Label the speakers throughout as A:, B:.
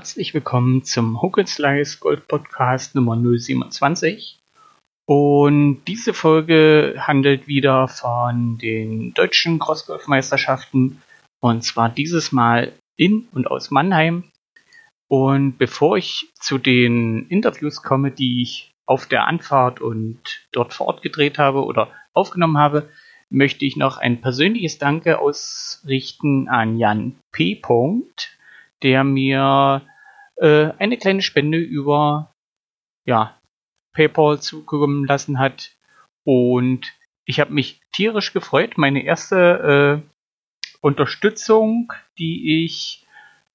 A: Herzlich willkommen zum Huckelslice Gold Podcast Nummer 027. Und diese Folge handelt wieder von den deutschen Crossgolf-Meisterschaften und zwar dieses Mal in und aus Mannheim. Und bevor ich zu den Interviews komme, die ich auf der Anfahrt und dort vor Ort gedreht habe oder aufgenommen habe, möchte ich noch ein persönliches Danke ausrichten an Jan P. der mir äh, eine kleine Spende über ja, PayPal zukommen lassen hat. Und ich habe mich tierisch gefreut. Meine erste äh, Unterstützung, die ich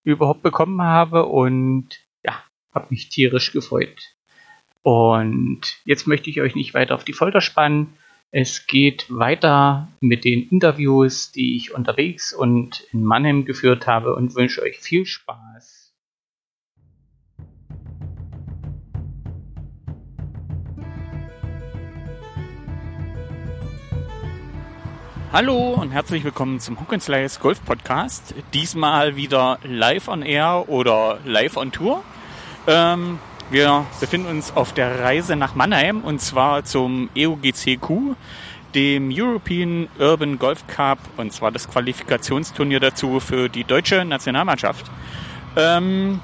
A: überhaupt bekommen habe. Und ja, habe mich tierisch gefreut. Und jetzt möchte ich euch nicht weiter auf die Folter spannen. Es geht weiter mit den Interviews, die ich unterwegs und in Mannheim geführt habe und wünsche euch viel Spaß. Hallo und herzlich willkommen zum Hockenslice Golf Podcast. Diesmal wieder live on air oder live on Tour. Ähm, wir befinden uns auf der Reise nach Mannheim und zwar zum EUGCQ, dem European Urban Golf Cup und zwar das Qualifikationsturnier dazu für die deutsche Nationalmannschaft. Ähm,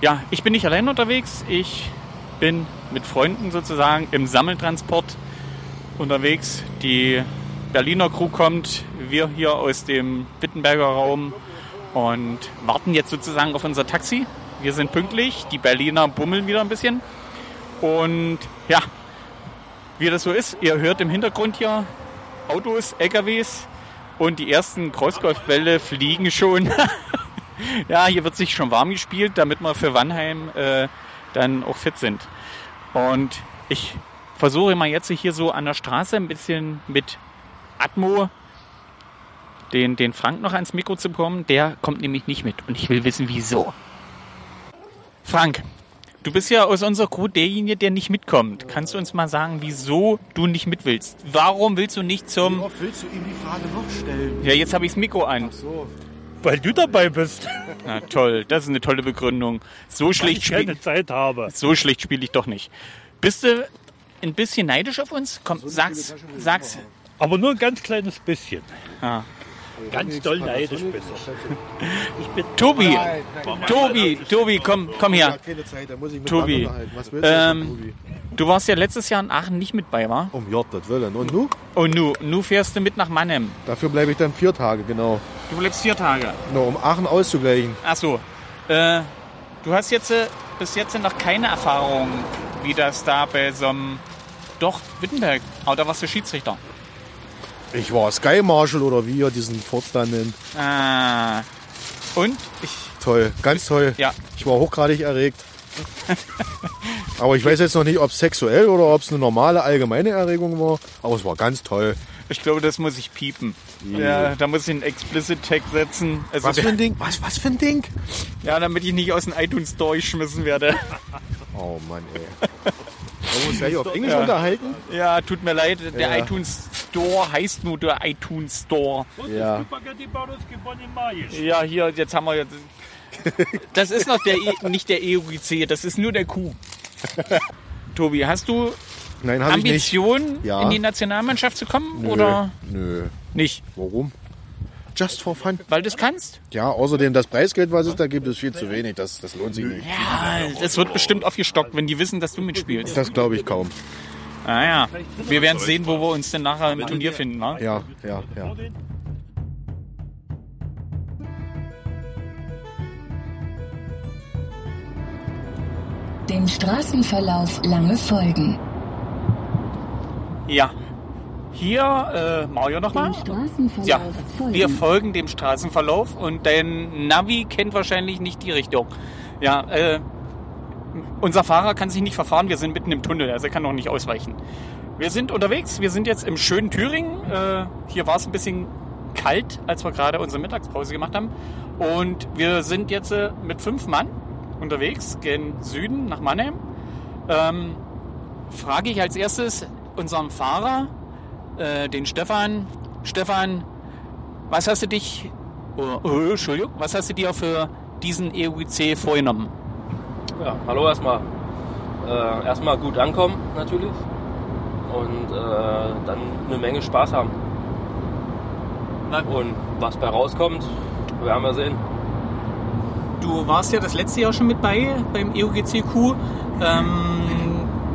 A: ja, ich bin nicht allein unterwegs. Ich bin mit Freunden sozusagen im Sammeltransport unterwegs. Die Berliner Crew kommt, wir hier aus dem Wittenberger Raum und warten jetzt sozusagen auf unser Taxi. Wir sind pünktlich, die Berliner bummeln wieder ein bisschen. Und ja, wie das so ist, ihr hört im Hintergrund hier Autos, LKWs und die ersten Crossgolfbälle fliegen schon. ja, hier wird sich schon warm gespielt, damit wir für Wannheim äh, dann auch fit sind. Und ich versuche mal jetzt hier so an der Straße ein bisschen mit Atmo den, den Frank noch ans Mikro zu bekommen. Der kommt nämlich nicht mit und ich will wissen, wieso. Frank, du bist ja aus unserer Crew derjenige, der nicht mitkommt. Kannst du uns mal sagen, wieso du nicht mit willst? Warum willst du nicht zum...
B: Wie oft willst du ihm die Frage noch stellen?
A: Ja, jetzt habe ich das Mikro an.
B: Ach so.
C: Weil du dabei bist.
A: Na toll, das ist eine tolle Begründung. So
C: Weil
A: schlecht
C: ich keine
A: spiele
C: Zeit habe.
A: so schlecht spiele ich doch nicht. Bist du ein bisschen neidisch auf uns? Komm, sag's, sag's.
C: Aber nur ein ganz kleines bisschen.
A: Ah.
C: Ganz doll neidisch bist Ich bin
A: Tobi, Tobi, Tobi, komm, komm
B: Ja,
A: her.
B: Zeit,
A: Tobi,
B: Mann unterhalten. Was willst du
A: ähm? Du warst ja letztes Jahr in Aachen nicht mit bei, wa?
B: Um Gottes Willen. Und nu?
A: Oh, nu, nu fährst du mit nach Mannheim.
B: Dafür bleibe ich dann vier Tage, genau.
A: Du bleibst vier Tage.
B: Nur um Aachen auszugleichen.
A: Ach so. Äh, du hast jetzt äh, bis jetzt noch keine Erfahrung, wie das da bei so einem. Doch, Wittenberg. Aber da warst du Schiedsrichter.
B: Ich war Sky Marshal oder wie ihr diesen Forts da nennt.
A: Ah. Und? Ich.
B: Toll, ganz toll.
A: Ja.
B: Ich war hochgradig erregt. Aber ich weiß jetzt noch nicht, ob es sexuell oder ob es eine normale allgemeine Erregung war. Aber es war ganz toll.
A: Ich glaube, das muss ich piepen. Ja, da muss ich einen Explicit Tag setzen. Also
B: Was für ein Ding? Was, was für ein Ding?
A: Ja, damit ich nicht aus dem iTunes Store geschmissen werde.
B: Oh Mann, ey. Muss ja hier auf Englisch
A: Ja.
B: unterhalten.
A: Ja, tut mir leid. Der
B: Ja.
A: iTunes Store heißt nur der iTunes Store.
B: Ja.
A: Ja, hier, jetzt haben wir jetzt. Das ist noch der e, nicht der EUGC, das ist nur der Q. Tobi, hast du
B: Nein, habe ich nicht.
A: Ambitionen,
B: Ja.
A: in die Nationalmannschaft zu kommen
B: Nö.
A: oder
B: Nö.
A: nicht?
B: Warum? Just for fun.
A: Weil du es kannst?
B: Ja, außerdem das Preisgeld, was es da gibt, ist viel zu wenig. Das, das lohnt sich nicht.
A: Ja, das wird bestimmt aufgestockt, wenn die wissen, dass du mitspielst.
B: Das glaube ich kaum.
A: Ah ja, wir werden sehen, wo wir uns denn nachher im Turnier finden. Ne?
B: Ja, ja, ja.
D: Dem Straßenverlauf lange folgen.
A: Ja. Hier, äh, Mario nochmal. Ja,
D: folgen.
A: wir folgen dem Straßenverlauf und dein Navi kennt wahrscheinlich nicht die Richtung. Ja, äh, unser Fahrer kann sich nicht verfahren, wir sind mitten im Tunnel, also er kann noch nicht ausweichen. Wir sind unterwegs, wir sind jetzt im schönen Thüringen. Äh, hier war es ein bisschen kalt, als wir gerade unsere Mittagspause gemacht haben. Und wir sind jetzt äh, mit fünf Mann unterwegs, gen Süden nach Mannheim. Ähm, frage ich als erstes unseren Fahrer, äh, den Stefan. Stefan, was hast du dich, oh, oh, Entschuldigung, was hast du dir für diesen EUGC vorgenommen?
E: Ja, hallo erstmal. Äh, erstmal gut ankommen natürlich und äh, dann eine Menge Spaß haben. Und was bei rauskommt, werden wir sehen.
A: Du warst ja das letzte Jahr schon mit bei beim EUGCQ. Ähm,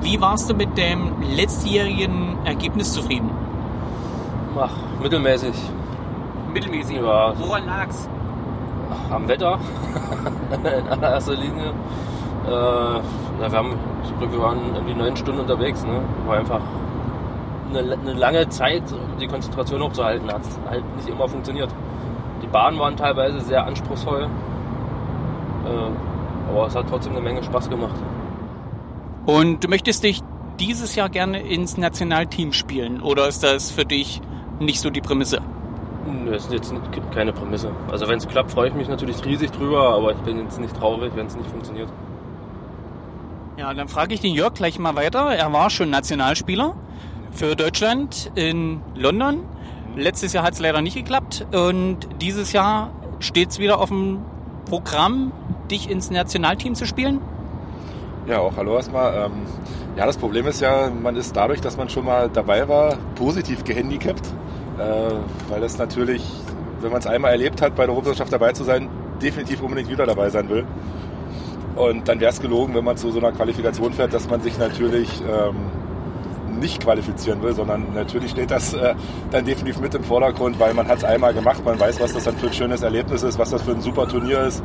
A: wie warst du mit dem letztjährigen Ergebnis zufrieden?
E: Ach, mittelmäßig.
A: Mittelmäßig.
E: Ja,
A: Woran lag's?
E: am Wetter in allererster Linie. Äh, wir, haben, ich glaube, wir waren irgendwie neun Stunden unterwegs. Ne? War einfach eine, eine lange Zeit, um die Konzentration hochzuhalten. Hat halt nicht immer funktioniert. Die Bahnen waren teilweise sehr anspruchsvoll. Äh, aber es hat trotzdem eine Menge Spaß gemacht.
A: Und du möchtest dich dieses Jahr gerne ins Nationalteam spielen oder ist das für dich nicht so die Prämisse?
E: Das ist jetzt nicht- keine Prämisse. Also wenn es klappt, freue ich mich natürlich riesig drüber, aber ich bin jetzt nicht traurig, wenn es nicht funktioniert.
A: Ja, dann frage ich den Jörg gleich mal weiter. Er war schon Nationalspieler für Deutschland in London. Letztes Jahr hat es leider nicht geklappt und dieses Jahr steht es wieder auf dem Programm, dich ins Nationalteam zu spielen.
F: Ja, auch hallo erstmal. Ähm, ja, das Problem ist ja, man ist dadurch, dass man schon mal dabei war, positiv gehandicapt, weil das natürlich, wenn man es einmal erlebt hat, bei der Europameisterschaft dabei zu sein, definitiv unbedingt wieder dabei sein will. Und dann wäre es gelogen, wenn man zu so einer Qualifikation fährt, dass man sich natürlich ähm, nicht qualifizieren will, sondern natürlich steht das äh, dann definitiv mit im Vordergrund, weil man hat es einmal gemacht, man weiß, was das dann für ein schönes Erlebnis ist, was das für ein super Turnier ist.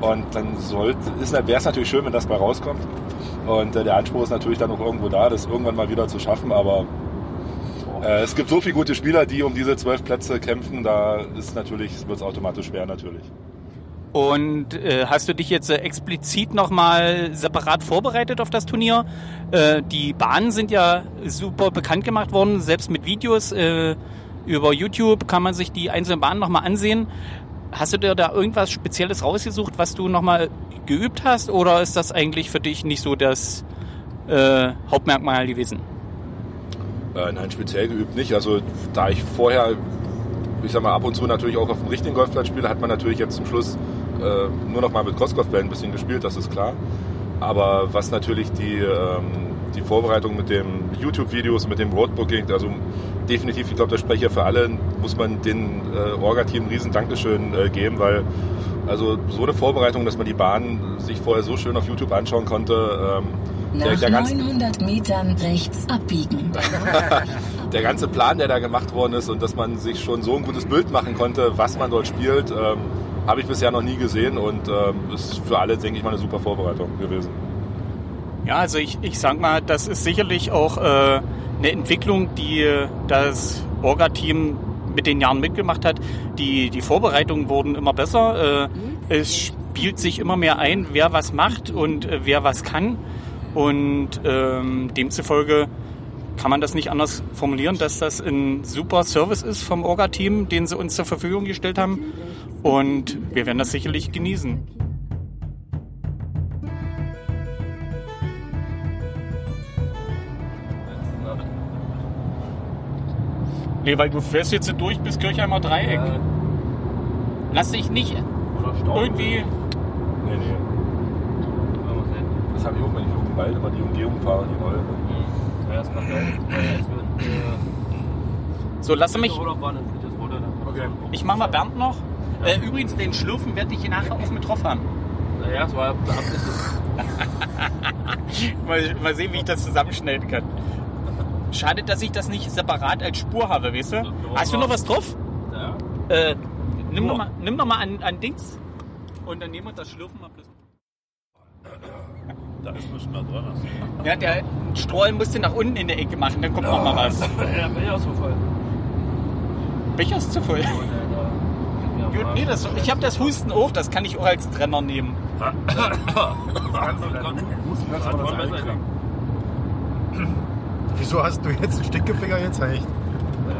F: Und dann wäre es natürlich schön, wenn das bei rauskommt. Und äh, der Anspruch ist natürlich dann auch irgendwo da, das irgendwann mal wieder zu schaffen. Aber äh, es gibt so viele gute Spieler, die um diese zwölf Plätze kämpfen. Da ist natürlich, wird es automatisch schwer natürlich.
A: Und äh, hast du dich jetzt äh, explizit nochmal separat vorbereitet auf das Turnier? Äh, die Bahnen sind ja super bekannt gemacht worden, selbst mit Videos. Äh, über YouTube kann man sich die einzelnen Bahnen nochmal ansehen. Hast du dir da irgendwas Spezielles rausgesucht, was du nochmal geübt hast? Oder ist das eigentlich für dich nicht so das äh, Hauptmerkmal gewesen?
F: Äh, nein, speziell geübt nicht. Also da ich vorher, ich sag mal, ab und zu natürlich auch auf dem richtigen Golfplatz spiele, hat man natürlich jetzt zum Schluss äh, nur noch mal mit Crossgolfbällen ein bisschen gespielt, das ist klar. Aber was natürlich die, ähm, die Vorbereitung mit den YouTube-Videos, mit dem Roadbooking, also definitiv, ich glaube, das spreche ich für alle, muss man den äh, Orga-Team riesen Dankeschön äh, geben, weil also so eine Vorbereitung, dass man die Bahn sich vorher so schön auf YouTube anschauen konnte, ähm,
D: Nach
F: der, der ganze
D: 900 Metern rechts abbiegen.
F: der ganze Plan, der da gemacht worden ist und dass man sich schon so ein gutes Bild machen konnte, was man dort spielt, ähm, habe ich bisher noch nie gesehen und ähm, ist für alle, denke ich mal, eine super Vorbereitung gewesen.
A: Ja, also ich, ich sag mal, das ist sicherlich auch äh, eine Entwicklung, die das Orga-Team mit den Jahren mitgemacht hat. Die, die Vorbereitungen wurden immer besser. Äh, es spielt sich immer mehr ein, wer was macht und äh, wer was kann. Und ähm, demzufolge kann man das nicht anders formulieren, dass das ein super Service ist vom Orga-Team, den sie uns zur Verfügung gestellt haben. Und wir werden das sicherlich genießen. Nee, weil du fährst jetzt durch bis Kirchheimer Dreieck. Lass dich nicht irgendwie.
F: Nee, nee. Das habe ich auch, wenn ich auf dem Wald immer die Umgehung fahre, die neue.
A: So, lass mich.
E: Okay.
A: Ich mach mal Bernd noch. Äh, übrigens, den Schlürfen werde ich nachher auch mit drauf haben.
E: Naja, es war ja.
A: Mal, mal sehen, wie ich das zusammenschneiden kann. Schade, dass ich das nicht separat als Spur habe, weißt du? Hast du noch was drauf?
E: Ja.
A: Äh, nimm doch mal, nimm doch mal an, an Dings und dann nehmen wir das Schlürfen mal bloß.
C: Da ist nichts mehr drin.
A: Ja, der Stroll musste nach unten in der Ecke machen, dann kommt noch mal was.
E: Ja, bin ja so voll.
A: Becher ist zu voll. Gut, nee, das, ich habe das Husten auch, das kann ich auch als Trenner nehmen.
B: Wieso hast du jetzt einen Stinkefinger gezeigt?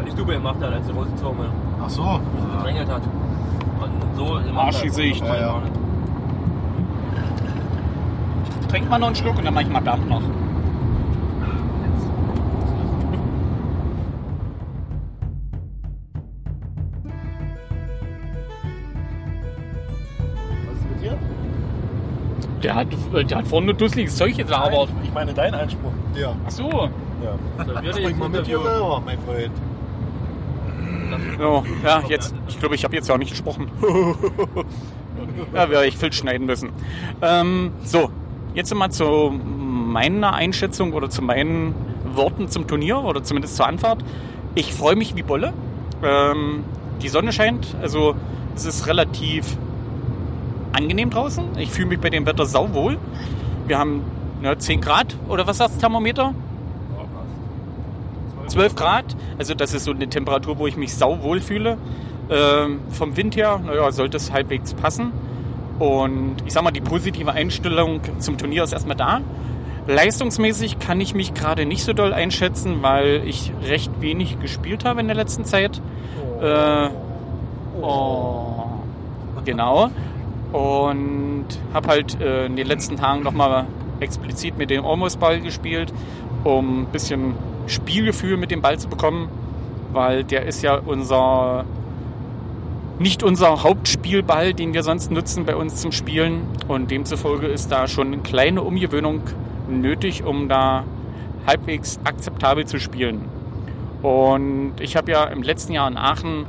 E: Die Stube gemacht hat, als die Rosenzone
B: Ach so.
E: gedrängelt hat. Und so im
A: Arschgesicht.
B: Ja, ja.
A: Trink mal noch einen Schluck und dann mach ich mal Bernd noch.
B: Was ist mit dir?
A: Der hat, der hat vorhin nur dusseliges Zeug gelabert.
C: Ich meine deinen Anspruch.
B: Ja.
A: Ach so.
B: ja.
E: Wir
B: Sprich mal mit dir selber, mein Freund.
A: Ja, ja jetzt, ich glaube, ich habe jetzt ja auch nicht gesprochen. ja, werde ich viel schneiden müssen. Ähm, so, jetzt mal zu meiner Einschätzung oder zu meinen Worten zum Turnier oder zumindest zur Anfahrt. Ich freue mich wie Bolle. Ähm, die Sonne scheint, also es ist relativ angenehm draußen. Ich fühle mich bei dem Wetter sauwohl. Wir haben ja, 10 Grad oder was sagt das Thermometer? 12 Grad. Also das ist so eine Temperatur, wo ich mich sauwohl fühle. Ähm, vom Wind her, naja, sollte es halbwegs passen. Und ich sag mal, die positive Einstellung zum Turnier ist erstmal da. Leistungsmäßig kann ich mich gerade nicht so doll einschätzen, weil ich recht wenig gespielt habe in der letzten Zeit. Äh, oh, genau. Und habe halt äh, in den letzten Tagen nochmal explizit mit dem Almost-Ball gespielt, um ein bisschen Spielgefühl mit dem Ball zu bekommen, weil der ist ja unser nicht unser Hauptspielball, den wir sonst nutzen bei uns zum Spielen. Und demzufolge ist da schon eine kleine Umgewöhnung nötig, um da halbwegs akzeptabel zu spielen. Und ich habe ja im letzten Jahr in Aachen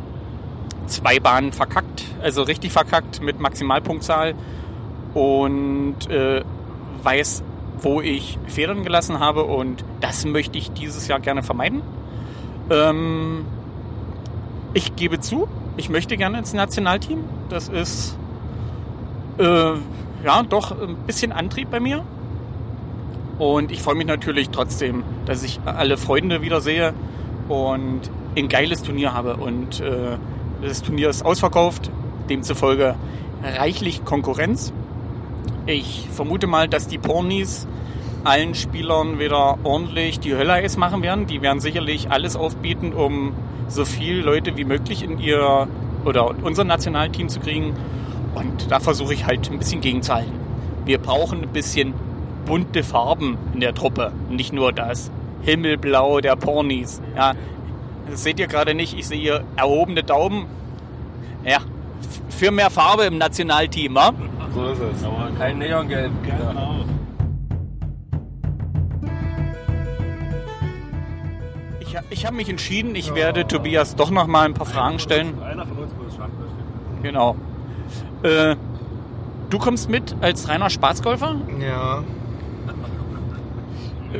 A: zwei Bahnen verkackt, also richtig verkackt mit Maximalpunktzahl und äh, weiß, wo ich Federn gelassen habe und das möchte ich dieses Jahr gerne vermeiden. Ähm, ich gebe zu, ich möchte gerne ins Nationalteam. Das ist äh, ja doch ein bisschen Antrieb bei mir. Und ich freue mich natürlich trotzdem, dass ich alle Freunde wiedersehe und ein geiles Turnier habe. Und äh, das Turnier ist ausverkauft, demzufolge reichlich Konkurrenz. Ich vermute mal, dass die Pornis allen Spielern wieder ordentlich die Hölle Eis machen werden. Die werden sicherlich alles aufbieten, um so viele Leute wie möglich in ihr oder unser Nationalteam zu kriegen. Und da versuche ich halt ein bisschen gegenzuhalten. Wir brauchen ein bisschen bunte Farben in der Truppe. Nicht nur das Himmelblau der Pornis. Ja, das seht ihr gerade nicht. Ich sehe hier erhobene Daumen. Ja, für mehr Farbe im Nationalteam, wa?
F: So ist es.
E: Aber kein Neongelb.
C: Genau.
A: Ich, ich habe mich entschieden, ich werde Tobias doch noch mal ein paar Fragen stellen.
C: Einer von uns muss es schaffen.
A: Genau. Äh, du kommst mit als reiner Spaßgolfer.
B: Ja.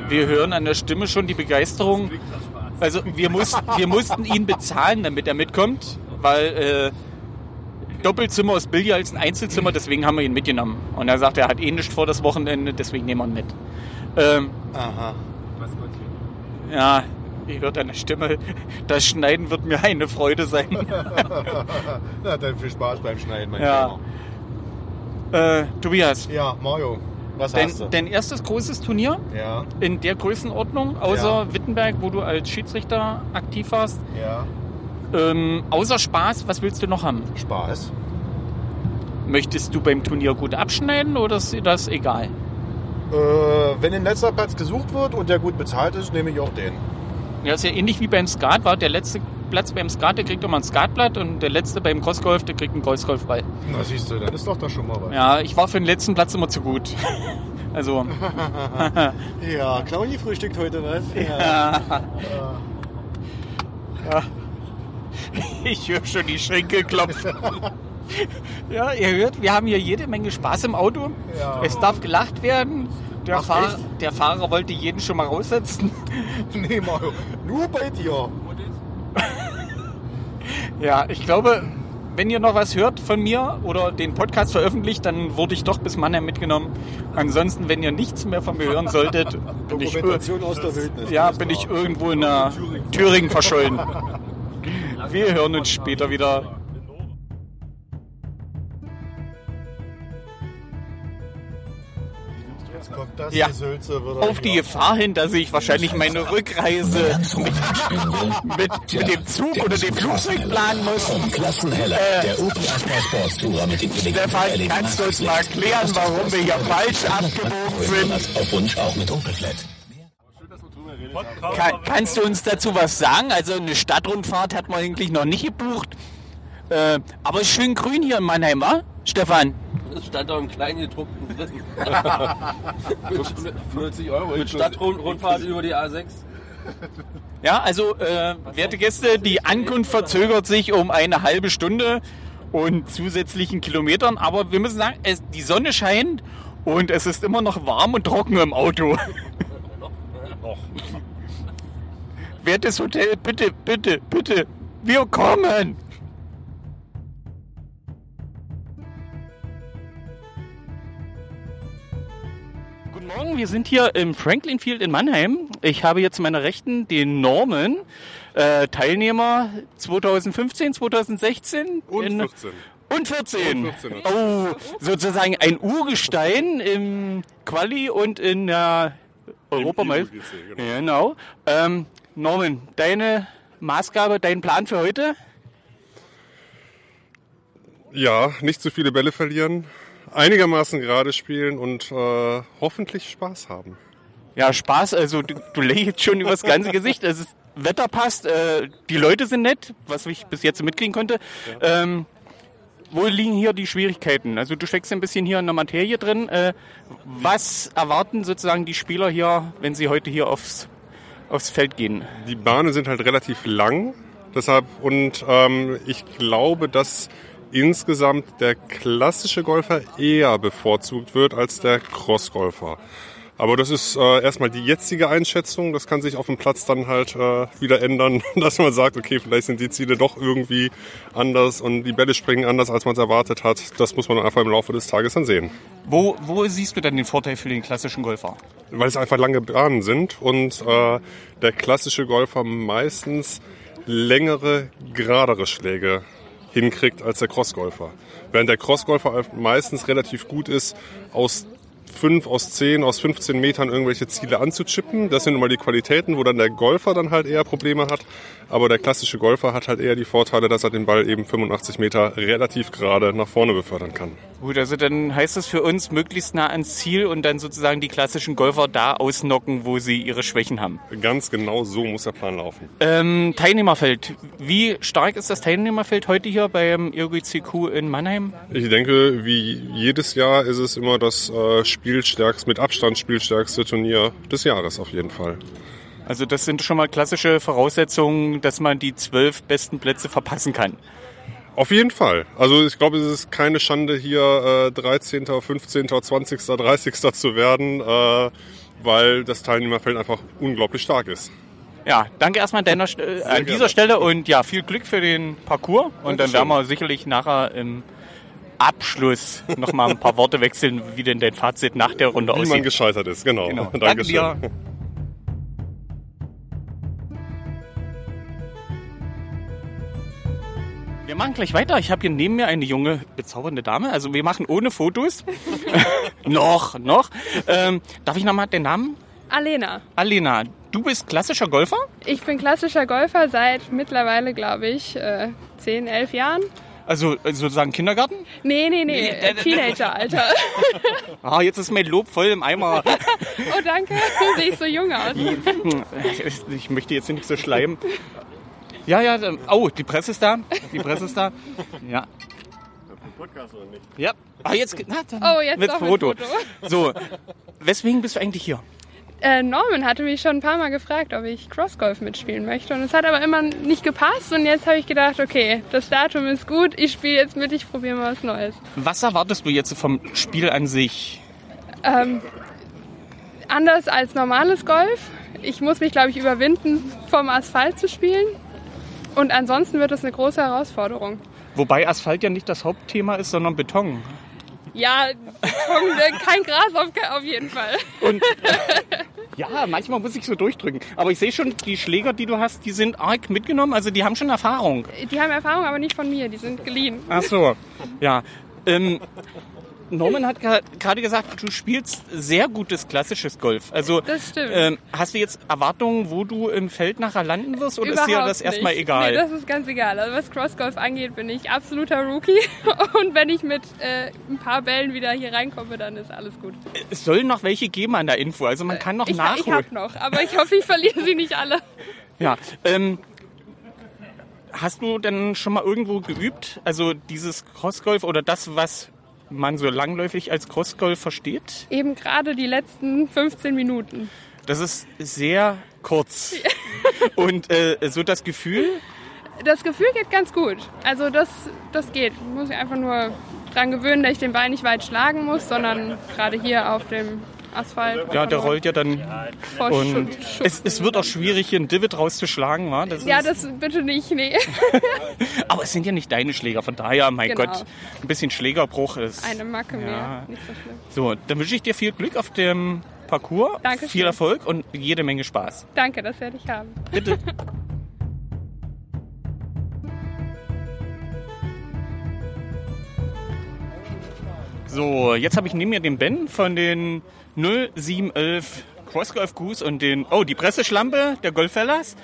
A: Wir hören an der Stimme schon die Begeisterung. Also wir, mussten, wir mussten ihn bezahlen, damit er mitkommt, weil äh, Doppelzimmer ist billiger als ein Einzelzimmer, deswegen haben wir ihn mitgenommen. Und er sagt, er hat eh nichts vor das Wochenende, deswegen nehmen wir ihn mit. Ähm,
B: Aha.
A: ja, ihr hört der Stimme, das Schneiden wird mir eine Freude sein.
B: Na, dann viel Spaß beim Schneiden, mein
A: Ja. Äh, Tobias.
B: Ja, Mario, was hast du?
A: dein, dein erstes großes Turnier
B: ja,
A: in der Größenordnung, außer Wittenberg, wo du als Schiedsrichter aktiv warst.
B: ja.
A: Ähm, außer Spaß, was willst du noch haben?
B: Spaß.
A: Möchtest du beim Turnier gut abschneiden oder ist dir das egal?
B: Äh, wenn ein letzter Platz gesucht wird und der gut bezahlt ist, nehme ich auch den.
A: Ja, ist ja ähnlich wie beim Skat, war der letzte Platz beim Skat, der kriegt immer ein Skatblatt und der letzte beim Crossgolf, der kriegt einen Crossgolfball.
B: Na siehst du, dann ist doch da schon mal was.
A: Ja, ich war für den letzten Platz immer zu gut. Also,
B: Ja, Claudi frühstückt heute was?
A: ja. ja. Ich höre schon die Schenkel klopfen. Ja, ihr hört, wir haben hier jede Menge Spaß im Auto.
B: Ja.
A: Es darf gelacht werden. Der,
B: Ach,
A: Fahrer,
B: echt?
A: der Fahrer wollte jeden schon mal raussetzen.
B: Nee, Mario, nur bei dir.
A: Ja, ich glaube, wenn ihr noch was hört von mir oder den Podcast veröffentlicht, dann wurde ich doch bis Mannheim mitgenommen. Ansonsten, wenn ihr nichts mehr von mir hören solltet, bin ich, ja, bin ich irgendwo in der Thüringen verschollen. Wir hören uns später wieder.
B: Das
A: Ja. Auf die Gefahr hin, dass ich wahrscheinlich meine Rückreise mit, mit, mit dem Zug oder dem Flugzeug planen muss.
G: Klassenheller, der Opel mit den
A: Stefan, kannst du uns mal erklären, warum wir hier falsch abgebogen sind?
G: Auf Wunsch auch mit Opelflat.
A: Kann, kannst du uns dazu was sagen? Also eine Stadtrundfahrt hat man eigentlich noch nicht gebucht. Äh, aber ist schön grün hier in Mannheim, wa? Stefan?
E: Es stand auch im Kleingedruckten drin.
F: 50 Euro.
E: Mit Stadtrundfahrt über die A6.
A: Ja, also, äh, werte Gäste, die Ankunft verzögert sich um eine halbe Stunde und zusätzlichen Kilometern. Aber wir müssen sagen, es, die Sonne scheint und es ist immer noch warm und trocken im Auto. Wertes Hotel, bitte, bitte, bitte, wir kommen! Morgen, wir sind hier im Franklin Field in Mannheim. Ich habe hier zu meiner Rechten den Norman, äh, Teilnehmer 2015, 2016
H: Und
A: in-
H: 14.
A: und 14.
H: Und 14.
A: Oh, sozusagen ein Urgestein im Quali und in der Europameisterschaft.
H: Genau.
A: Genau. Ähm, Norman, deine Maßgabe, dein Plan für heute?
H: Ja, nicht zu viele Bälle verlieren, einigermaßen gerade spielen und äh, hoffentlich Spaß haben.
A: Ja, Spaß, also du, du lächelst schon übers ganze Gesicht. Es ist, Wetter passt, äh, die Leute sind nett, was ich bis jetzt mitkriegen konnte. Ähm, wo liegen hier die Schwierigkeiten? Also du steckst ein bisschen hier in der Materie drin. Äh, was erwarten sozusagen die Spieler hier, wenn sie heute hier aufs, aufs Feld gehen?
H: Die Bahnen sind halt relativ lang, deshalb und ähm, ich glaube, dass insgesamt der klassische Golfer eher bevorzugt wird als der Crossgolfer. Aber das ist äh, erstmal die jetzige Einschätzung. Das kann sich auf dem Platz dann halt äh, wieder ändern, dass man sagt, okay, vielleicht sind die Ziele doch irgendwie anders und die Bälle springen anders, als man es erwartet hat. Das muss man einfach im Laufe des Tages dann sehen.
A: Wo, wo siehst du denn den Vorteil für den klassischen Golfer?
H: weil es einfach lange Bahnen sind und äh, der klassische Golfer meistens längere, geradere Schläge hinkriegt als der Crossgolfer. Während der Crossgolfer meistens relativ gut ist, aus 5, aus 10, aus 15 Metern irgendwelche Ziele anzuchippen. Das sind immer die Qualitäten, wo dann der Golfer dann halt eher Probleme hat. Aber der klassische Golfer hat halt eher die Vorteile, dass er den Ball eben 85 Meter relativ gerade nach vorne befördern kann.
A: Gut, also dann heißt es für uns möglichst nah ans Ziel und dann sozusagen die klassischen Golfer da ausnocken, wo sie ihre Schwächen haben.
H: Ganz genau so muss der Plan laufen.
A: Ähm, Teilnehmerfeld. Wie stark ist das Teilnehmerfeld heute hier beim IRGCQ in Mannheim?
H: Ich denke, wie jedes Jahr ist es immer das äh, spielstärkste, mit Abstand spielstärkste Turnier des Jahres auf jeden Fall.
A: Also das sind schon mal klassische Voraussetzungen, dass man die zwölf besten Plätze verpassen kann.
H: Auf jeden Fall. Also ich glaube, es ist keine Schande hier äh, 13., 15., 20., 30. zu werden, äh, weil das Teilnehmerfeld einfach unglaublich stark ist.
A: Ja, danke erstmal an, deiner, äh, an dieser Stelle und ja, viel Glück für den Parcours. Und dann werden wir sicherlich nachher im Abschluss nochmal ein paar Worte wechseln, wie denn dein Fazit nach der Runde
H: Wie man
A: aussieht.
H: gescheitert ist, genau.
A: Genau. Danke
H: Dankeschön.
A: dir. Wir machen gleich weiter. Ich habe hier neben mir eine junge, bezaubernde Dame. Also wir machen ohne Fotos. noch, noch. Ähm, darf ich nochmal den Namen?
I: Alena.
A: Alena, du bist klassischer Golfer?
I: Ich bin klassischer Golfer seit mittlerweile, glaube ich, äh, 10, 11 Jahren.
A: Also äh, sozusagen Kindergarten?
I: Nee, nee, nee, äh, Teenageralter.
A: Ah, jetzt ist mein Lob voll im Eimer.
I: oh, danke. Sehe ich so jung aus.
A: Ich möchte jetzt nicht so schleimen. Ja, ja, oh, die Presse ist da. Die Presse ist da. Ja. Ja. Ah, jetzt, na, dann
I: Oh, jetzt
A: mit
I: doch mit
A: Foto.
I: Foto.
A: So, weswegen bist du eigentlich hier?
I: Äh, Norman hatte mich schon ein paar Mal gefragt, ob ich Crossgolf mitspielen möchte. Und es hat aber immer nicht gepasst. Und jetzt habe ich gedacht, okay, das Datum ist gut. Ich spiele jetzt mit, ich probiere mal was Neues.
A: Was erwartest du jetzt vom Spiel an sich?
I: Ähm, anders als normales Golf. Ich muss mich, glaube ich, überwinden, vom Asphalt zu spielen. Und ansonsten wird es eine große Herausforderung.
A: Wobei Asphalt ja nicht das Hauptthema ist, sondern Beton.
I: Ja, kein Gras auf, auf jeden Fall.
A: Und ja, manchmal muss ich so durchdrücken. Aber ich sehe schon, die Schläger, die du hast, die sind arg mitgenommen. Also die haben schon Erfahrung.
I: Die haben Erfahrung, aber nicht von mir. Die sind geliehen.
A: Ach so, ja. Ähm, Norman hat gerade gesagt, du spielst sehr gutes klassisches Golf. Also
I: Das stimmt.
A: ähm, hast du jetzt Erwartungen, wo du im Feld nachher landen wirst oder ist dir
I: Überhaupt
A: das erstmal
I: nicht.
A: egal?
I: Nee, das ist ganz egal. Also was Crossgolf angeht, bin ich absoluter Rookie. Und wenn ich mit äh, ein paar Bällen wieder hier reinkomme, dann ist alles gut.
A: es soll noch welche geben an der Info, also man kann noch
I: Ich, ich
A: nachholen.
I: hab noch, aber ich hoffe, ich verliere sie nicht alle.
A: Ja, ähm, hast du denn schon mal irgendwo geübt? Also dieses Crossgolf oder das, was man so langläufig als Crossgolf versteht?
I: Eben gerade die letzten 15 Minuten.
A: Das ist sehr kurz. Und äh, so das Gefühl,
I: Das Gefühl geht ganz gut. Also das, das geht. Ich muss mich einfach nur dran gewöhnen, dass ich den Ball nicht weit schlagen muss, sondern gerade hier auf dem Asphalt.
A: ja, der rollt ja dann. Und es, es wird auch schwierig, hier einen Divid rauszuschlagen, wa? Das
I: Ja, das bitte nicht, nee.
A: aber es sind ja nicht deine Schläger, von daher, mein
I: Genau.
A: Gott, ein bisschen Schlägerbruch ist.
I: Eine Macke
A: Ja.
I: mehr. Nicht so schlimm.
A: So, dann wünsche ich dir viel Glück auf dem Parcours,
I: Dankeschön.
A: viel Erfolg und jede Menge Spaß.
I: Danke, das werde ich haben.
A: Bitte. So, jetzt habe ich neben mir den Ben von den 0711 Crossgolf Goose und den, oh, die Presseschlampe der Golffellas.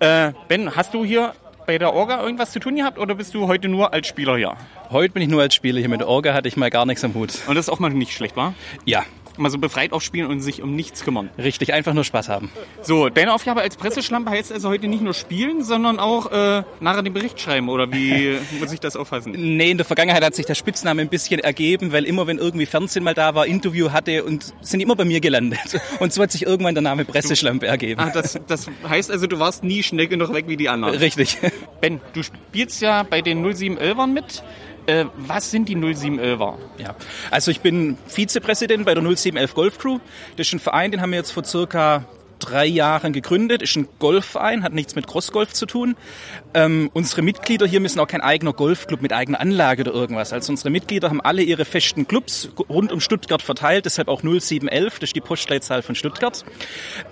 A: Äh, ben, hast du hier bei der Orga irgendwas zu tun gehabt oder bist du heute nur als Spieler hier?
J: Heute bin ich nur als Spieler hier. Mit der Orga hatte ich mal gar nichts am Hut.
A: Und das ist auch mal nicht schlecht, wa?
J: Ja,
A: Mal so befreit aufspielen und sich um nichts kümmern.
J: richtig. Einfach nur Spaß haben.
A: So, deine Aufgabe als Presseschlampe heißt also heute nicht nur spielen, sondern auch äh, nachher den Bericht schreiben oder wie muss ich das auffassen?
J: Nee, in der Vergangenheit hat sich der Spitzname ein bisschen ergeben, weil immer, wenn irgendwie Fernsehen mal da war, Interview hatte und sind immer bei mir gelandet. Und so hat sich irgendwann der Name Presseschlampe ergeben.
A: Ah, das, das heißt also, du warst nie schnell genug weg wie die anderen.
J: Richtig.
A: Ben, du spielst ja bei den 0711ern mit. Äh, was sind die 0711er?
J: Ja, also ich bin Vizepräsident bei der 0711 Golf Crew. Das ist ein Verein, den haben wir jetzt vor circa drei Jahren gegründet. Ist ein Golfverein, hat nichts mit Crossgolf zu tun. Ähm, unsere Mitglieder hier müssen auch kein eigener Golfclub mit eigener Anlage oder irgendwas. Also unsere Mitglieder haben alle ihre festen Clubs rund um Stuttgart verteilt, deshalb auch 0711, das ist die Postleitzahl von Stuttgart.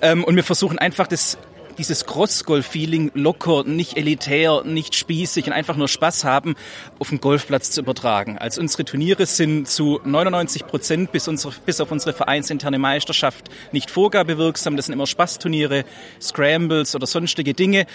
J: Ähm, und wir versuchen einfach das dieses Cross-Golf-Feeling locker, nicht elitär, nicht spießig und einfach nur Spaß haben, auf den Golfplatz zu übertragen. Also unsere Turniere sind zu 99 Prozent bis, bis auf unsere vereinsinterne Meisterschaft nicht vorgabewirksam. Das sind immer Spaßturniere, Scrambles oder sonstige Dinge.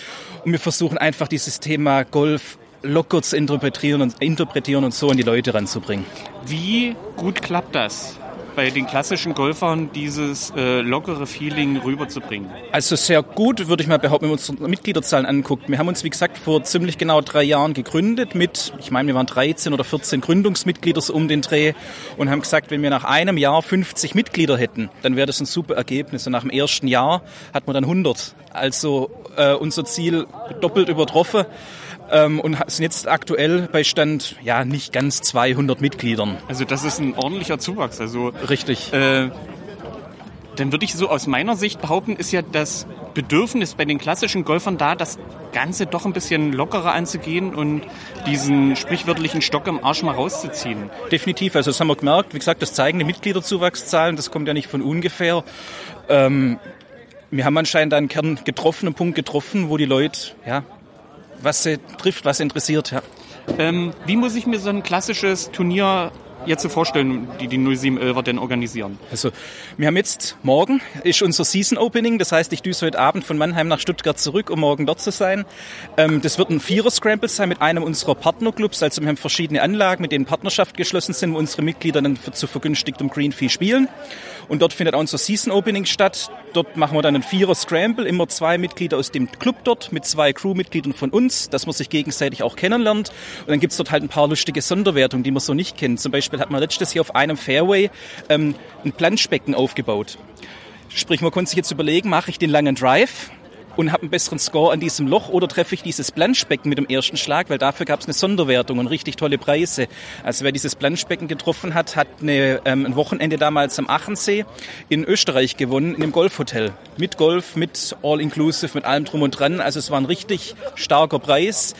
J: Und wir versuchen einfach dieses Thema Golf locker zu interpretieren und, interpretieren und so an die Leute ranzubringen.
A: Wie gut klappt das? Bei den klassischen Golfern dieses äh, lockere Feeling rüberzubringen?
J: Also sehr gut, würde ich mal behaupten, wenn man uns unsere Mitgliederzahlen anguckt. Wir haben uns, wie gesagt, vor ziemlich genau drei Jahren gegründet mit, ich meine, wir waren 13 oder 14 Gründungsmitglieder so um den Dreh und haben gesagt, wenn wir nach einem Jahr 50 Mitglieder hätten, dann wäre das ein super Ergebnis. Und nach dem ersten Jahr hat man dann 100. Also äh, unser Ziel doppelt übertroffen ähm, und sind jetzt aktuell bei Stand ja nicht ganz 200 Mitgliedern.
A: Also das ist ein ordentlicher Zuwachs. Also
J: Richtig.
A: äh, dann würde ich so aus meiner Sicht behaupten, ist ja das Bedürfnis bei den klassischen Golfern da, das Ganze doch ein bisschen lockerer anzugehen und diesen sprichwörtlichen Stock im Arsch mal rauszuziehen.
J: Definitiv, also das haben wir gemerkt. Wie gesagt, das zeigen die Mitgliederzuwachszahlen, das kommt ja nicht von ungefähr. Ähm, wir haben anscheinend einen Kern getroffen, einen Punkt getroffen, wo die Leute, ja, was sie trifft, was sie interessiert, ja.
A: Ähm, wie muss ich mir so ein klassisches Turnier jetzt so vorstellen, die die 0711er denn organisieren?
J: Also, wir haben jetzt morgen ist unser Season Opening. Das heißt, ich düse heute Abend von Mannheim nach Stuttgart zurück, um morgen dort zu sein. Ähm, das wird ein Vierer-Scramble sein mit einem unserer Partnerclubs. Also, wir haben verschiedene Anlagen, mit denen Partnerschaft geschlossen sind, wo unsere Mitglieder dann zu vergünstigtem Green Fee spielen. Und dort findet auch unser Season Opening statt. Dort machen wir dann einen Vierer-Scramble. Immer zwei Mitglieder aus dem Club dort mit zwei Crewmitgliedern von uns, dass man sich gegenseitig auch kennenlernt. Und dann gibt's dort halt ein paar lustige Sonderwertungen, die man so nicht kennt. Zum Beispiel hat man letztes Jahr auf einem Fairway ähm, ein Planschbecken aufgebaut. Sprich, man konnte sich jetzt überlegen, mache ich den langen Drive und habe einen besseren Score an diesem Loch oder treffe ich dieses Planschbecken mit dem ersten Schlag, weil dafür gab es eine Sonderwertung und richtig tolle Preise. Also wer dieses Planschbecken getroffen hat, hat eine, ähm, ein Wochenende damals am Achensee in Österreich gewonnen, in einem Golfhotel. Mit Golf, mit All-Inclusive, mit allem drum und dran. Also es war ein richtig starker Preis.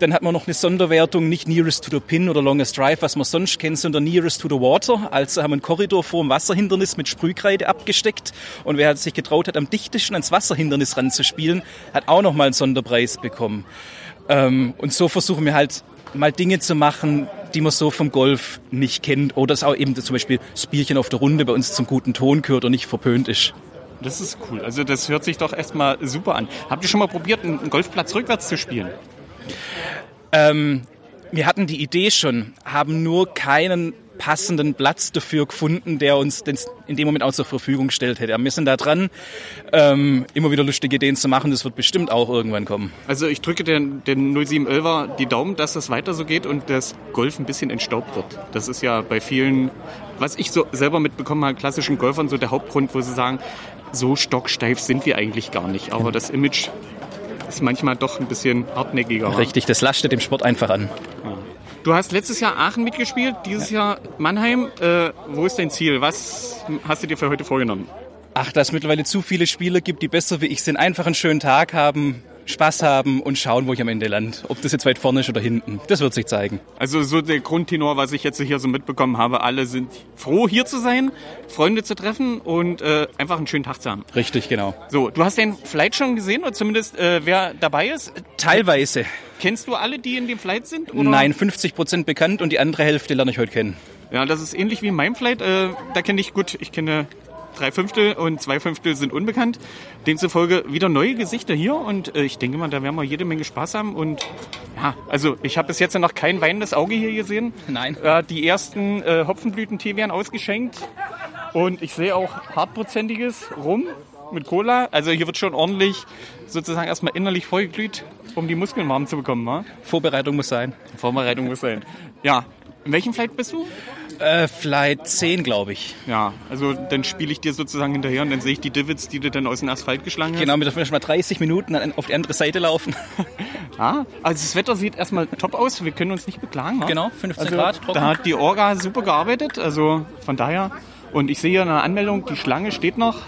J: Dann hat man noch eine Sonderwertung, nicht Nearest to the Pin oder Longest Drive, was man sonst kennt, sondern Nearest to the Water. Also haben wir einen Korridor vor dem Wasserhindernis mit Sprühkreide abgesteckt. Und wer sich getraut hat, am dichtesten ans Wasserhindernis ranzuspielen, hat auch nochmal einen Sonderpreis bekommen. Ähm, und so versuchen wir halt mal Dinge zu machen, die man so vom Golf nicht kennt. Oder es auch eben zum Beispiel das Bierchen auf der Runde bei uns zum guten Ton gehört und nicht verpönt ist.
A: Das ist cool. Also das hört sich doch erstmal super an. Habt ihr schon mal probiert, einen Golfplatz rückwärts zu spielen?
J: Ähm, wir hatten die Idee schon, haben nur keinen passenden Platz dafür gefunden, der uns in dem Moment auch zur Verfügung gestellt hätte. Aber wir sind da dran, ähm, immer wieder lustige Ideen zu machen. Das wird bestimmt auch irgendwann kommen.
A: Also ich drücke den, den 0711er die Daumen, dass das weiter so geht und das Golf ein bisschen entstaubt wird. Das ist ja bei vielen, was ich so selber mitbekommen habe, klassischen Golfern so der Hauptgrund, wo sie sagen, so stocksteif sind wir eigentlich gar nicht. Aber das Image ist manchmal doch ein bisschen hartnäckiger.
J: Richtig, das lastet dem Sport einfach an.
A: Du hast letztes Jahr Aachen mitgespielt, dieses Jahr Mannheim. Äh, wo ist dein Ziel? Was hast du dir für heute vorgenommen?
J: Ach, dass es mittlerweile zu viele Spieler gibt, die besser wie ich sind, einfach einen schönen Tag haben, Spaß haben und schauen, wo ich am Ende lande. Ob das jetzt weit vorne ist oder hinten. Das wird sich zeigen.
A: Also so der Grundtenor, was ich jetzt hier so mitbekommen habe, alle sind froh hier zu sein, Freunde zu treffen und äh, einfach einen schönen Tag zu haben.
J: Richtig, genau.
A: So, du hast den Flight schon gesehen oder zumindest äh, wer dabei ist?
J: Teilweise.
A: Kennst du alle, die in dem Flight sind? Oder?
J: Nein, 50 Prozent bekannt und die andere Hälfte lerne ich heute kennen.
A: Ja, das ist ähnlich wie in meinem Flight. Äh, da kenne ich gut, ich kenne drei Fünftel und zwei Fünftel sind unbekannt. Demzufolge wieder neue Gesichter hier und äh, ich denke mal, da werden wir jede Menge Spaß haben. Und ja, also ich habe bis jetzt noch kein weinendes Auge hier gesehen.
J: Nein.
A: Äh, die ersten äh, Hopfenblütentee werden ausgeschenkt und ich sehe auch hartprozentiges Rum mit Cola. Also hier wird schon ordentlich sozusagen erstmal innerlich vollgeglüht, um die Muskeln warm zu bekommen. Wa?
J: Vorbereitung muss sein.
A: Vorbereitung muss sein. Ja. In welchem Flight bist du?
J: Äh, Flight 10, glaube ich.
A: Ja, also dann spiele ich dir sozusagen hinterher und dann sehe ich die Divots, die du dann aus dem Asphalt geschlagen hast.
J: Genau, wir dürfen schon mal 30 Minuten auf die andere Seite laufen.
A: Ja, also das Wetter sieht erstmal top aus, wir können uns nicht beklagen. wa?
J: Genau, 15
A: also,
J: Grad, trocken.
A: Da hat die Orga super gearbeitet, also von daher. Und ich sehe hier eine Anmeldung, die Schlange steht noch,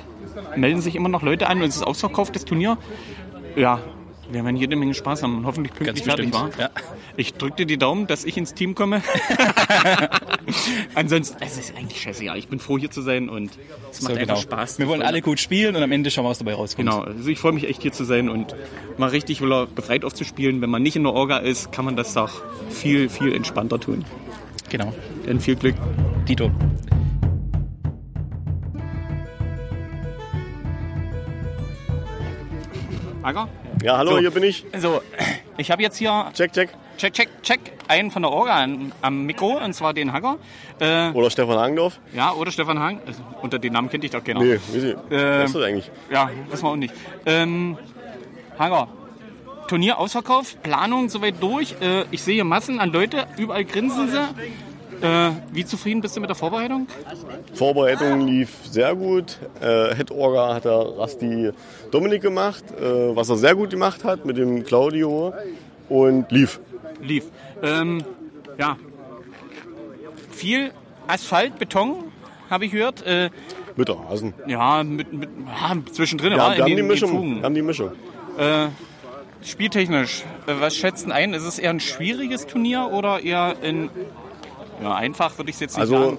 A: melden sich immer noch Leute an und es ist ausverkauft, das Turnier. Ja, wir werden jede Menge Spaß haben und hoffentlich pünktlich fertig war.
J: ja.
A: Ich drücke dir die Daumen, dass ich ins Team komme. Ansonsten, es ist eigentlich scheißegal. Ich bin froh hier zu sein und es macht
J: So,
A: einfach
J: genau.
A: Spaß.
J: Wir wollen alle gut spielen und am Ende schauen wir, was dabei rauskommt.
A: Genau, also ich freue mich echt hier zu sein und mal richtig befreit aufzuspielen. Wenn man nicht in der Orga ist, kann man das auch viel, viel entspannter tun.
J: Genau.
A: Dann viel Glück.
J: Dito.
A: Acker?
K: Ja, hallo,
A: So.
K: hier bin ich.
A: Also, ich habe jetzt hier
K: Check, check.
A: check, check, check einen von der Orga am Mikro, und zwar den Hacker. Äh,
K: Oder Stefan Hagendorf.
A: ja, oder Stefan Hang. Also, unter den Namen kennt ich doch keiner.
K: Nee, wie sie. Wer ist das eigentlich?
A: Ja, wissen wir auch nicht. Ähm, Hanger, Turnier ausverkauft, Planung soweit durch. Äh, ich sehe Massen an Leute, überall grinsen sie. Äh, wie zufrieden bist du mit der Vorbereitung?
K: Vorbereitung lief sehr gut. Äh, Head Orga hat der Rasti Dominik gemacht, äh, was er sehr gut gemacht hat mit dem Claudio und lief.
A: Lief. Ähm, ja. Viel Asphalt, Beton, habe ich gehört. Äh,
K: Mit der Hasen.
A: ja, mit, mit, ja, zwischendrin.
K: Wir, haben, wir haben die Mischung. Wir haben die Mischung.
A: Äh, spieltechnisch, äh, was schätzen ein? Ist es eher ein schwieriges Turnier oder eher ein ja, einfach, würde ich es jetzt nicht
K: Also
A: sagen.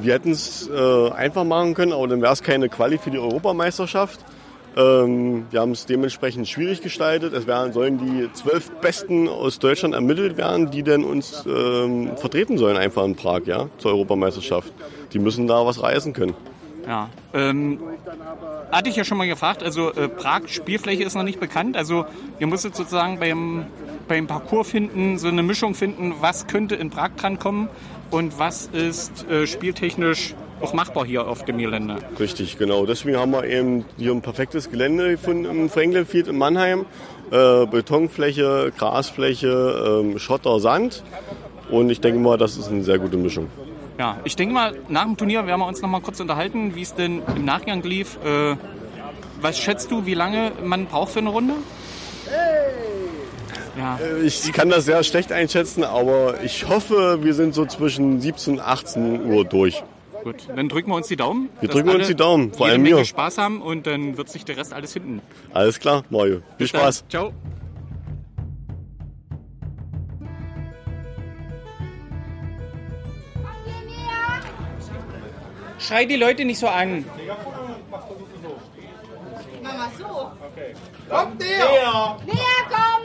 K: wir hätten es äh, einfach machen können, aber dann wäre es keine Quali für die Europameisterschaft. Ähm, wir haben es dementsprechend schwierig gestaltet. Es werden, sollen die zwölf Besten aus Deutschland ermittelt werden, die dann uns ähm, vertreten sollen einfach in Prag, ja, zur Europameisterschaft. Die müssen da was reißen können.
A: Ja, ähm, hatte ich ja schon mal gefragt, also äh, Prag Spielfläche ist noch nicht bekannt, also ihr musstet sozusagen beim, beim Parcours finden, so eine Mischung finden, was könnte in Prag drankommen und was ist äh, spieltechnisch auch machbar hier auf dem Gelände.
K: Richtig, genau. Deswegen haben wir eben hier ein perfektes Gelände gefunden im Franklin Field in Mannheim. Äh, Betonfläche, Grasfläche, ähm, Schotter, Sand. Und ich denke mal, das ist eine sehr gute Mischung.
A: Ja, ich denke mal, nach dem Turnier werden wir uns noch mal kurz unterhalten, wie es denn im Nachgang lief. Äh, was schätzt du, wie lange man braucht für eine Runde? Ja,
K: Äh, Ich kann das sehr schlecht einschätzen, aber ich hoffe, wir sind so zwischen 17 und 18 Uhr durch.
A: gut. Dann drücken wir uns die Daumen.
K: Wir drücken uns die Daumen, vor allem mir.
A: Spaß haben und dann wird sich der Rest alles finden.
K: Alles klar, Mario. Viel
A: Bis dann.
K: Spaß.
A: Ciao. Schrei die Leute nicht so an.
L: Mama, so. Kommt näher! Näher, komm!